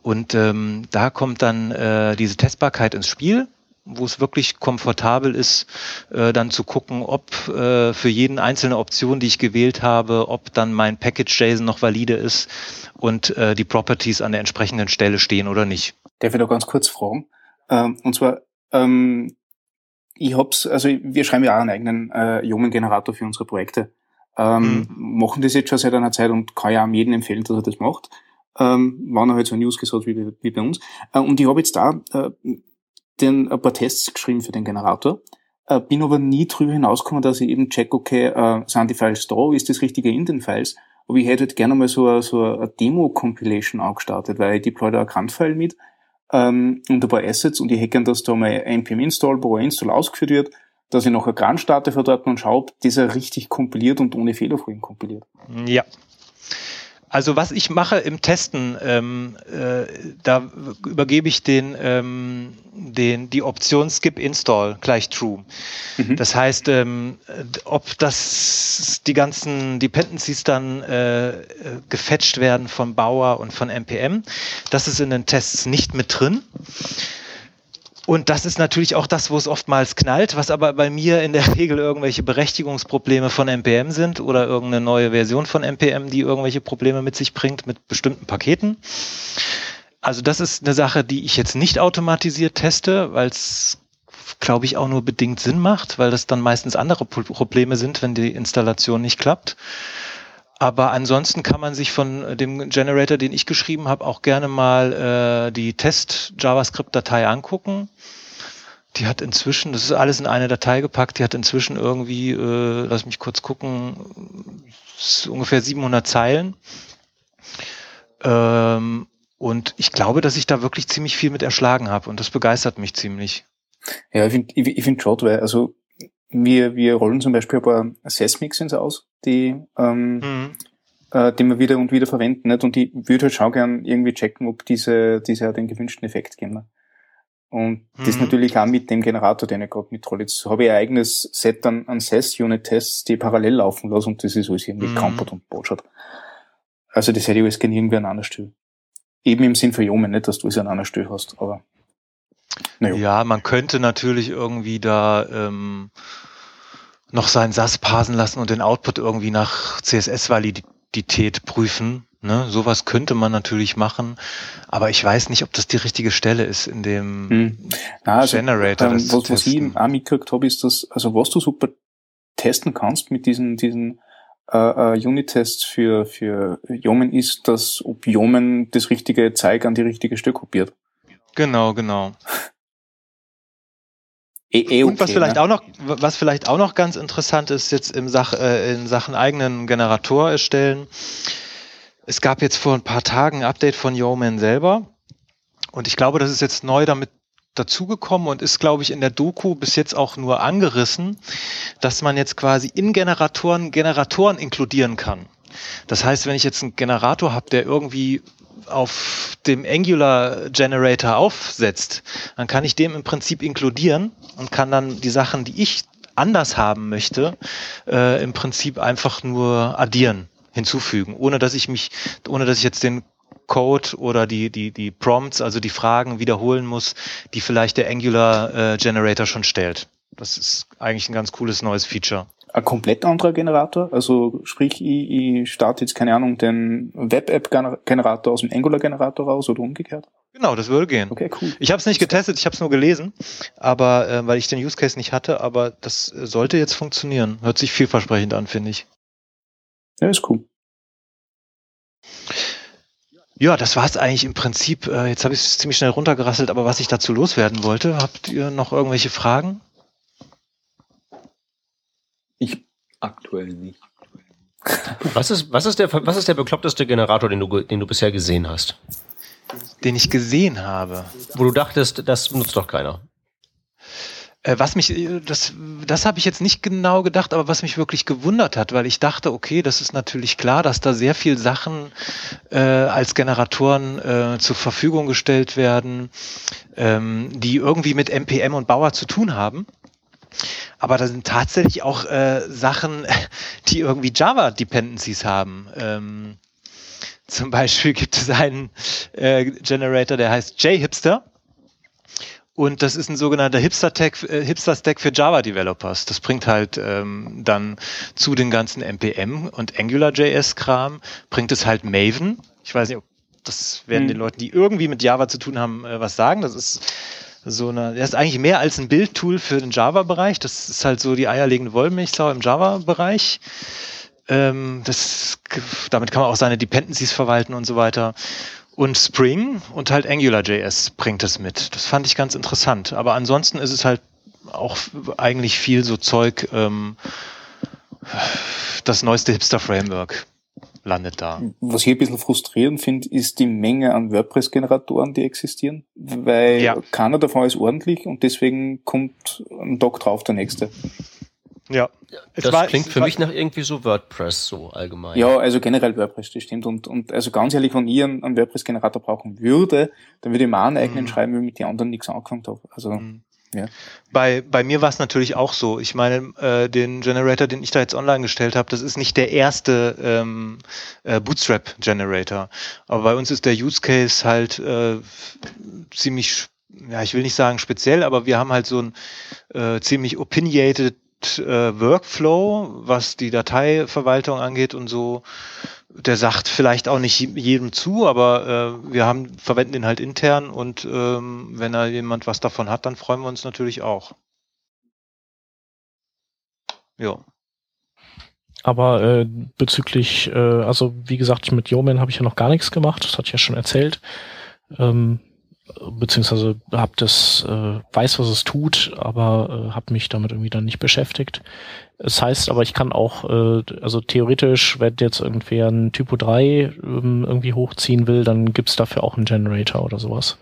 Und ähm, da kommt dann äh, diese Testbarkeit ins Spiel, wo es wirklich komfortabel ist, äh, dann zu gucken, ob äh, für jeden einzelne Option, die ich gewählt habe, ob dann mein Package JSON noch valide ist und äh, die Properties an der entsprechenden Stelle stehen oder nicht. Darf ich da ganz kurz fragen? Ähm, und zwar, ähm, ich hab's, also wir schreiben ja auch einen eigenen äh, Yeoman-Generator für unsere Projekte. Ähm, mhm. Machen das jetzt schon seit einer Zeit und kann ja jedem empfehlen, dass er das macht ähm, waren halt so News gesagt wie, wie bei uns. Äh, und ich habe jetzt da äh, den, ein paar Tests geschrieben für den Generator. Äh, bin aber nie drüber hinausgekommen, dass ich eben check, okay, äh, sind die Files da, ist das Richtige in den Files? Aber ich hätte halt gerne mal so, so eine Demo-Compilation angestartet, weil ich deploy da ein Grunt-File mit ähm, und ein paar Assets und ich hätte gerne, dass da mal npm-install, pro install ausgeführt wird, dass ich noch ein Grunt starte für dort und schaue, ob dieser richtig kompiliert und ohne Fehlerfolgen kompiliert. Ja, also was ich mache im Testen, ähm, äh, da übergebe ich den, ähm, den, die Option Skip Install gleich True. Mhm. Das heißt, ähm, ob das die ganzen Dependencies dann äh, gefetcht werden von Bauer und von NPM, das ist in den Tests nicht mit drin. Und das ist natürlich auch das, wo es oftmals knallt, was aber bei mir in der *laughs* Regel irgendwelche Berechtigungsprobleme von NPM sind oder irgendeine neue Version von NPM, die irgendwelche Probleme mit sich bringt mit bestimmten Paketen. Also das ist eine Sache, die ich jetzt nicht automatisiert teste, weil es, glaube ich, auch nur bedingt Sinn macht, weil das dann meistens andere Probleme sind, wenn die Installation nicht klappt. Aber ansonsten kann man sich von äh, dem Generator, den ich geschrieben habe, auch gerne mal äh, die Test-JavaScript-Datei angucken. Die hat inzwischen, das ist alles in eine Datei gepackt, die hat inzwischen irgendwie, äh, lass mich kurz gucken, ungefähr 700 Zeilen. Ähm, und ich glaube, dass ich da wirklich ziemlich viel mit erschlagen habe und das begeistert mich ziemlich. Ja, ich finde ich, ich find schon, weil also wir, wir rollen zum Beispiel ein paar Assessmixins aus, die, ähm, mhm. äh, die wir wieder und wieder verwenden. Nicht? Und ich würde halt schon gern irgendwie checken, ob diese, diese den gewünschten Effekt geben. Und mhm. das natürlich auch mit dem Generator, den ich gerade mitrolle. Jetzt habe ich ein eigenes Set an, an SES-Unit-Tests, die parallel laufen lassen und das ist alles irgendwie mhm. kampert und botschert. Also das hätte ich alles gerne irgendwie an einer Stelle. Eben im Sinn für Jomen, nicht, dass du es an einer Stelle hast, aber naja. Ja, man könnte natürlich irgendwie da ähm, noch seinen SAS parsen lassen und den Output irgendwie nach CSS-Validität prüfen. Ne? Sowas könnte man natürlich machen, aber ich weiß nicht, ob das die richtige Stelle ist in dem hm. Na, also, Generator. Ähm, was, was ich auch mitgekriegt habe, ist, dass, also was du super testen kannst mit diesen, diesen äh, uh, Unit-Tests für, für Yomen ist, dass ob Yomen das richtige Zeig an die richtige Stelle kopiert. Genau, genau. E -e und was vielleicht ne? auch noch, was vielleicht auch noch ganz interessant ist jetzt im Sach, äh, in Sachen eigenen Generator erstellen. Es gab jetzt vor ein paar Tagen ein Update von Yeoman selber. Und ich glaube, das ist jetzt neu damit dazugekommen und ist, glaube ich, in der Doku bis jetzt auch nur angerissen, dass man jetzt quasi in Generatoren Generatoren inkludieren kann. Das heißt, wenn ich jetzt einen Generator habe, der irgendwie auf dem Angular Generator aufsetzt, dann kann ich dem im Prinzip inkludieren und kann dann die Sachen, die ich anders haben möchte, äh, im Prinzip einfach nur addieren, hinzufügen, ohne dass ich mich, ohne dass ich jetzt den Code oder die, die, die Prompts, also die Fragen wiederholen muss, die vielleicht der Angular äh, Generator schon stellt. Das ist eigentlich ein ganz cooles neues Feature ein komplett anderer Generator. Also sprich, ich, ich starte jetzt, keine Ahnung, den Web-App-Generator aus dem Angular-Generator raus oder umgekehrt. Genau, das würde gehen. Okay, cool. Ich habe es nicht getestet, ich habe es nur gelesen, aber äh, weil ich den Use Case nicht hatte, aber das sollte jetzt funktionieren. Hört sich vielversprechend an, finde ich. Ja, ist cool. Ja, das war es eigentlich im Prinzip. Äh, jetzt habe ich es ziemlich schnell runtergerasselt, aber was ich dazu loswerden wollte, habt ihr noch irgendwelche Fragen? Ich aktuell nicht. Was ist, was ist der, was ist der bekloppteste Generator, den du, den du bisher gesehen hast? Den ich gesehen habe. Wo du dachtest, das nutzt doch keiner. Äh, was mich, äh, das, das habe ich jetzt nicht genau gedacht, aber was mich wirklich gewundert hat, weil ich dachte, okay, das ist natürlich klar, dass da sehr viel Sachen äh, als Generatoren äh, zur Verfügung gestellt werden, ähm, die irgendwie mit NPM und Bauer zu tun haben. Aber da sind tatsächlich auch äh, Sachen, *laughs* die irgendwie Java-Dependencies haben. Ähm, zum Beispiel gibt es einen äh, Generator, der heißt JHipster. Und das ist ein sogenannter Hipster-Stack äh, Hipster für Java-Developers. Das bringt halt ähm, dann zu den ganzen NPM und AngularJS-Kram, bringt es halt Maven. Ich weiß nicht, ob das werden hm. den Leuten, die irgendwie mit Java zu tun haben, äh, was sagen. Das ist so eine, das ist eigentlich mehr als ein Bildtool für den Java-Bereich. Das ist halt so die eierlegende Wollmilchsau im Java-Bereich. Ähm, das, damit kann man auch seine Dependencies verwalten und so weiter. Und Spring und halt AngularJS bringt es mit. Das fand ich ganz interessant. Aber ansonsten ist es halt auch eigentlich viel so Zeug, ähm, das neueste Hipster-Framework landet da. Was ich ein bisschen frustrierend finde, ist die Menge an WordPress-Generatoren, die existieren, weil ja. keiner davon ist ordentlich und deswegen kommt ein Tag drauf der nächste. Ja. das war, klingt für mich nach irgendwie so WordPress so allgemein. Ja, also generell WordPress, das stimmt. Und, und also ganz ehrlich, wenn ich einen, einen WordPress-Generator brauchen würde, dann würde ich mir einen eigenen mhm. schreiben, weil ich mit den anderen nichts angefangen habe. Also mhm. Ja. Bei, bei mir war es natürlich auch so. Ich meine, äh, den Generator, den ich da jetzt online gestellt habe, das ist nicht der erste ähm, äh, Bootstrap-Generator. Aber bei uns ist der Use Case halt äh, ziemlich, ja, ich will nicht sagen speziell, aber wir haben halt so ein äh, ziemlich opinionated äh, Workflow, was die Dateiverwaltung angeht und so der sagt vielleicht auch nicht jedem zu, aber äh, wir haben, verwenden den halt intern und ähm, wenn da jemand was davon hat, dann freuen wir uns natürlich auch. Ja. Aber äh, bezüglich, äh, also wie gesagt, mit Yeoman habe ich ja noch gar nichts gemacht, das hatte ich ja schon erzählt. Ähm, beziehungsweise habe das, äh, weiß, was es tut, aber äh, habe mich damit irgendwie dann nicht beschäftigt. Es heißt aber, ich kann auch, äh, also theoretisch, wenn jetzt irgendwer ein Typo 3 ähm, irgendwie hochziehen will, dann gibt's dafür auch einen Generator oder sowas.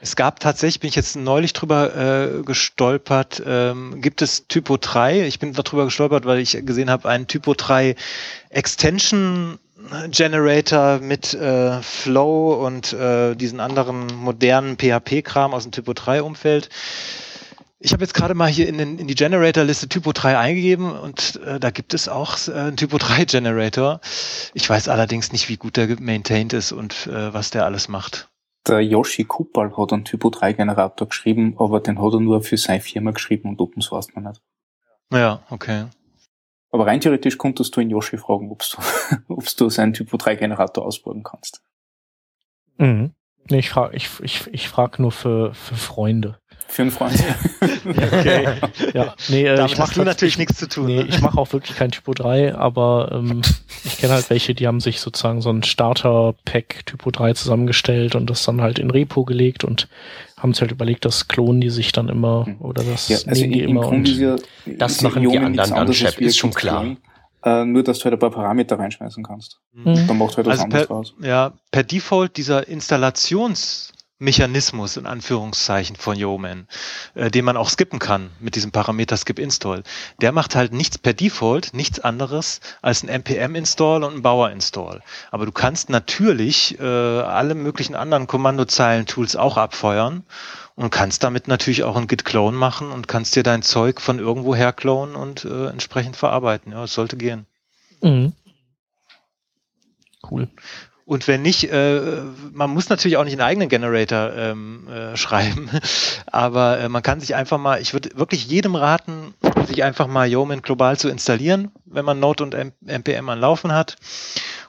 Es gab tatsächlich, bin ich jetzt neulich drüber äh, gestolpert, ähm, gibt es Typo 3. Ich bin darüber gestolpert, weil ich gesehen habe, ein Typo 3 Extension Generator mit äh, Flow und äh, diesen anderen modernen PHP-Kram aus dem Typo 3-Umfeld. Ich habe jetzt gerade mal hier in, den, in die Generator-Liste Typo 3 eingegeben und äh, da gibt es auch äh, einen Typo 3 Generator. Ich weiß allerdings nicht, wie gut der maintained ist und äh, was der alles macht. Der Yoshi Kupal hat einen Typo 3 Generator geschrieben, aber den hat er nur für seine Firma geschrieben und Open Source man nicht. Ja, okay. Aber rein theoretisch konntest du in Yoshi fragen, ob du, *laughs* ob du seinen Typo 3 Generator ausbauen kannst. Mhm. Ich frage ich, ich, ich frag nur für, für Freunde. Für einen Freund. *laughs* okay. ja, nee, äh, Damit ich mache natürlich nichts zu tun. Nee, ne? ich mache auch wirklich kein Typo 3, aber ähm, *laughs* ich kenne halt welche, die haben sich sozusagen so ein Starter-Pack Typo 3 zusammengestellt und das dann halt in Repo gelegt und haben sich halt überlegt, das klonen die sich dann immer hm. oder das ja, also nehmen die immer. Und ja, das machen die anderen dann, Chef, ist schon klar. Klonen. Äh, nur, dass du halt ein paar Parameter reinschmeißen kannst. Mhm. Dann macht halt was also anderes per, raus. Ja, per Default dieser Installations- Mechanismus in Anführungszeichen von Yeoman, äh, den man auch skippen kann mit diesem Parameter Skip Install. Der macht halt nichts per Default, nichts anderes als ein npm Install und ein Bauer Install. Aber du kannst natürlich äh, alle möglichen anderen Kommandozeilen-Tools auch abfeuern und kannst damit natürlich auch ein Git Clone machen und kannst dir dein Zeug von irgendwo her clonen und äh, entsprechend verarbeiten. Ja, es sollte gehen. Mhm. Cool. Und wenn nicht, äh, man muss natürlich auch nicht einen eigenen Generator ähm, äh, schreiben, *laughs* aber äh, man kann sich einfach mal, ich würde wirklich jedem raten, sich einfach mal Yeoman global zu installieren, wenn man Node und NPM anlaufen hat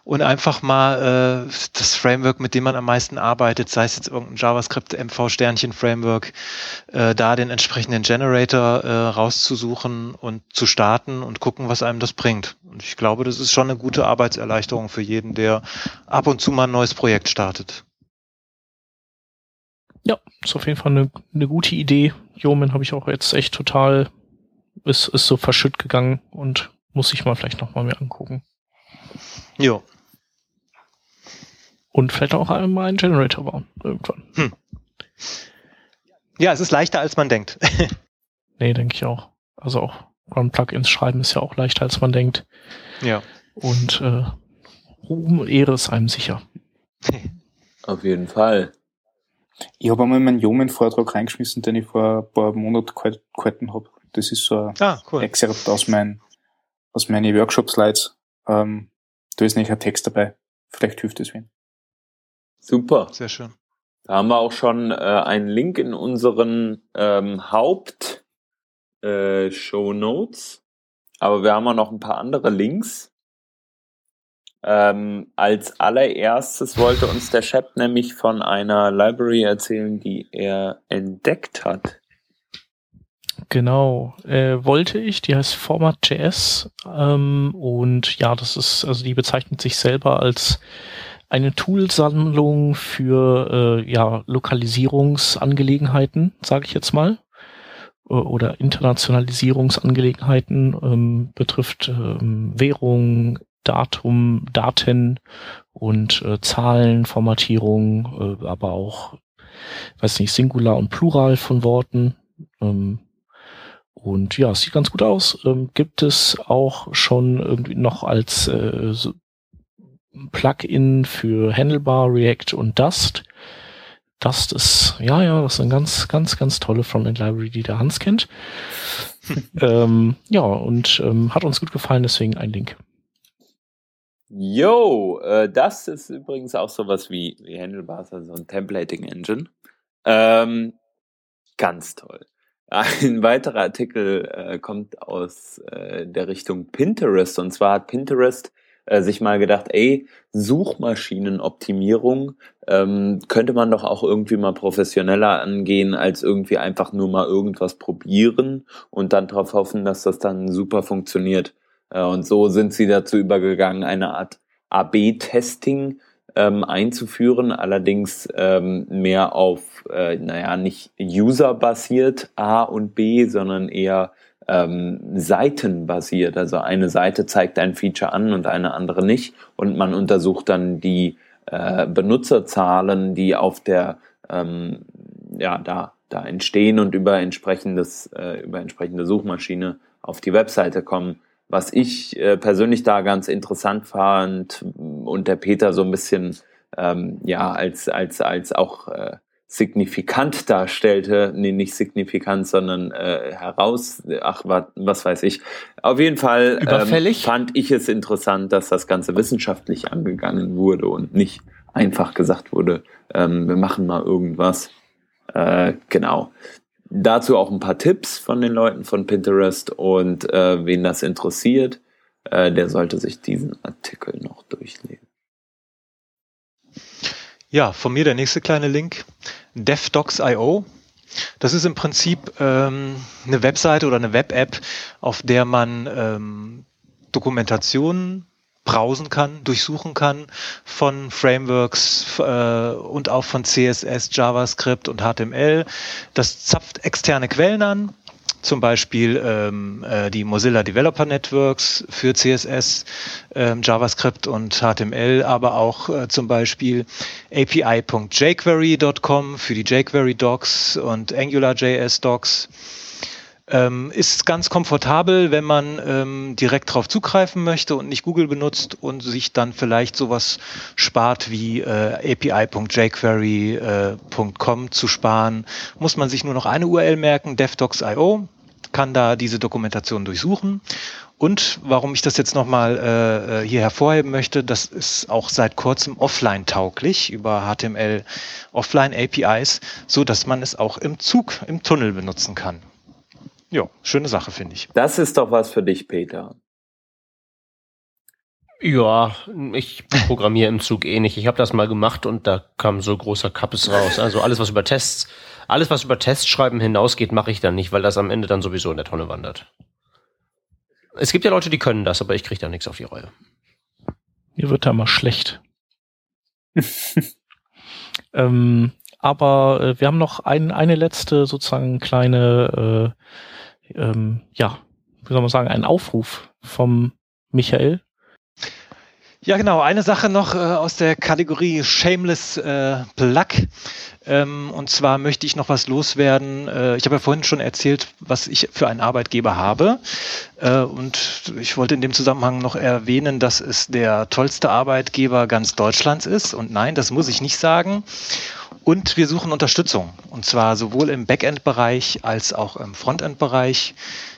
und einfach mal äh, das Framework, mit dem man am meisten arbeitet, sei es jetzt irgendein JavaScript MV-Sternchen-Framework, äh, da den entsprechenden Generator äh, rauszusuchen und zu starten und gucken, was einem das bringt. Und ich glaube, das ist schon eine gute Arbeitserleichterung für jeden, der ab und zu mal ein neues Projekt startet. Ja, ist auf jeden Fall eine, eine gute Idee. Jomen habe ich auch jetzt echt total, ist, ist so verschütt gegangen und muss ich mal vielleicht nochmal mir angucken. Jo, und vielleicht auch einmal einen Generator bauen, irgendwann. Hm. Ja, es ist leichter, als man denkt. *laughs* nee, denke ich auch. Also auch Run-Plugins schreiben ist ja auch leichter, als man denkt. Ja. Und äh, Ruhm und Ehre ist einem sicher. *laughs* Auf jeden Fall. Ich habe einmal meinen Jomen-Vortrag reingeschmissen, den ich vor ein paar Monaten gehalten habe. Das ist so ein ah, cool. Excerpt aus, mein, aus meinen Workshop-Slides. Ähm, da ist nicht ein Text dabei. Vielleicht hilft es wen. Super. Sehr schön. Da haben wir auch schon äh, einen Link in unseren ähm, Haupt äh, Show Notes. Aber wir haben auch noch ein paar andere Links. Ähm, als allererstes wollte uns der Chef nämlich von einer Library erzählen, die er entdeckt hat. Genau, äh, wollte ich. Die heißt Format.js ähm, und ja, das ist also die bezeichnet sich selber als eine Toolsammlung für äh, ja, Lokalisierungsangelegenheiten, sage ich jetzt mal, oder Internationalisierungsangelegenheiten, ähm, betrifft ähm, Währung, Datum, Daten und äh, Zahlen, Formatierung, äh, aber auch, weiß nicht, Singular und Plural von Worten. Ähm, und ja, sieht ganz gut aus. Ähm, gibt es auch schon irgendwie noch als äh, Plugin für Handlebar, React und Dust. Dust ist, ja, ja, das ist eine ganz, ganz, ganz tolle Frontend Library, die der Hans kennt. *laughs* ähm, ja, und ähm, hat uns gut gefallen, deswegen ein Link. Yo, äh, das ist übrigens auch sowas wie, wie Handlebars, also ein Templating Engine. Ähm, ganz toll. Ein weiterer Artikel äh, kommt aus äh, der Richtung Pinterest und zwar hat Pinterest äh, sich mal gedacht, ey, Suchmaschinenoptimierung ähm, könnte man doch auch irgendwie mal professioneller angehen, als irgendwie einfach nur mal irgendwas probieren und dann darauf hoffen, dass das dann super funktioniert. Äh, und so sind sie dazu übergegangen, eine Art AB-Testing ähm, einzuführen, allerdings ähm, mehr auf, äh, naja, nicht user-basiert A und B, sondern eher ähm, seitenbasiert. Also eine Seite zeigt ein Feature an und eine andere nicht. Und man untersucht dann die äh, Benutzerzahlen, die auf der ähm, ja da da entstehen und über entsprechendes äh, über entsprechende Suchmaschine auf die Webseite kommen. was ich äh, persönlich da ganz interessant fand und der Peter so ein bisschen ähm, ja als als als auch äh, signifikant darstellte, nee, nicht signifikant, sondern äh, heraus, ach, was, weiß ich. Auf jeden Fall ähm, fand ich es interessant, dass das Ganze wissenschaftlich angegangen wurde und nicht einfach gesagt wurde, ähm, wir machen mal irgendwas. Äh, genau. Dazu auch ein paar Tipps von den Leuten von Pinterest und äh, wen das interessiert, äh, der sollte sich diesen Artikel noch durchlesen. Ja, von mir der nächste kleine Link. DevDocs.io. Das ist im Prinzip ähm, eine Webseite oder eine Web-App, auf der man ähm, Dokumentationen browsen kann, durchsuchen kann von Frameworks äh, und auch von CSS, JavaScript und HTML. Das zapft externe Quellen an zum Beispiel ähm, äh, die Mozilla Developer Networks für CSS, ähm, JavaScript und HTML, aber auch äh, zum Beispiel api.jquery.com für die jQuery Docs und AngularJS Docs. Ähm, ist ganz komfortabel, wenn man ähm, direkt darauf zugreifen möchte und nicht Google benutzt und sich dann vielleicht sowas spart wie äh, api.jquery.com zu sparen, muss man sich nur noch eine URL merken, devdocs.io kann da diese Dokumentation durchsuchen. Und warum ich das jetzt nochmal äh, äh, hier hervorheben möchte, das ist auch seit kurzem offline tauglich über HTML Offline APIs, so dass man es auch im Zug, im Tunnel benutzen kann. Ja, schöne Sache, finde ich. Das ist doch was für dich, Peter. Ja, ich programmiere im Zug eh nicht. Ich habe das mal gemacht und da kam so großer Kappes raus. Also alles, was über Tests, alles, was über Testschreiben hinausgeht, mache ich dann nicht, weil das am Ende dann sowieso in der Tonne wandert. Es gibt ja Leute, die können das, aber ich kriege da nichts auf die Reue. Mir wird da mal schlecht. *laughs* ähm, aber äh, wir haben noch ein, eine letzte sozusagen kleine, äh, ähm, ja, wie soll man sagen, einen Aufruf vom Michael. Ja, genau. Eine Sache noch äh, aus der Kategorie Shameless äh, Plug. Ähm, und zwar möchte ich noch was loswerden. Äh, ich habe ja vorhin schon erzählt, was ich für einen Arbeitgeber habe. Äh, und ich wollte in dem Zusammenhang noch erwähnen, dass es der tollste Arbeitgeber ganz Deutschlands ist. Und nein, das muss ich nicht sagen. Und wir suchen Unterstützung. Und zwar sowohl im Backend-Bereich als auch im Frontend-Bereich.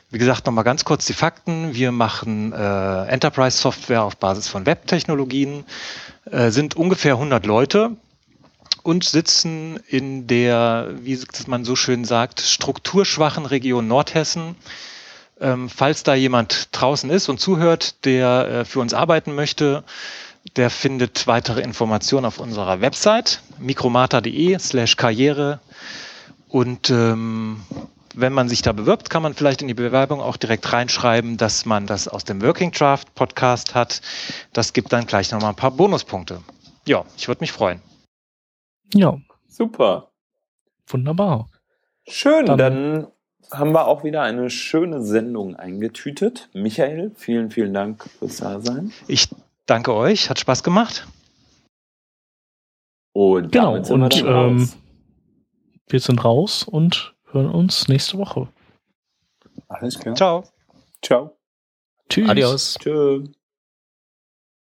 Wie gesagt, nochmal ganz kurz die Fakten. Wir machen äh, Enterprise-Software auf Basis von Web-Technologien, äh, sind ungefähr 100 Leute und sitzen in der, wie man so schön sagt, strukturschwachen Region Nordhessen. Ähm, falls da jemand draußen ist und zuhört, der äh, für uns arbeiten möchte, der findet weitere Informationen auf unserer Website mikromata.de slash karriere und ähm, wenn man sich da bewirbt, kann man vielleicht in die Bewerbung auch direkt reinschreiben, dass man das aus dem Working Draft Podcast hat. Das gibt dann gleich nochmal ein paar Bonuspunkte. Ja, ich würde mich freuen. Ja. Super. Wunderbar. Schön, dann, dann haben wir auch wieder eine schöne Sendung eingetütet. Michael, vielen, vielen Dank fürs Dasein. Ich danke euch, hat Spaß gemacht. Und genau, und wir, ähm, wir sind raus und hören uns nächste Woche. Alles klar. Ciao. Ciao. Tschüss. Adios. Tschüss.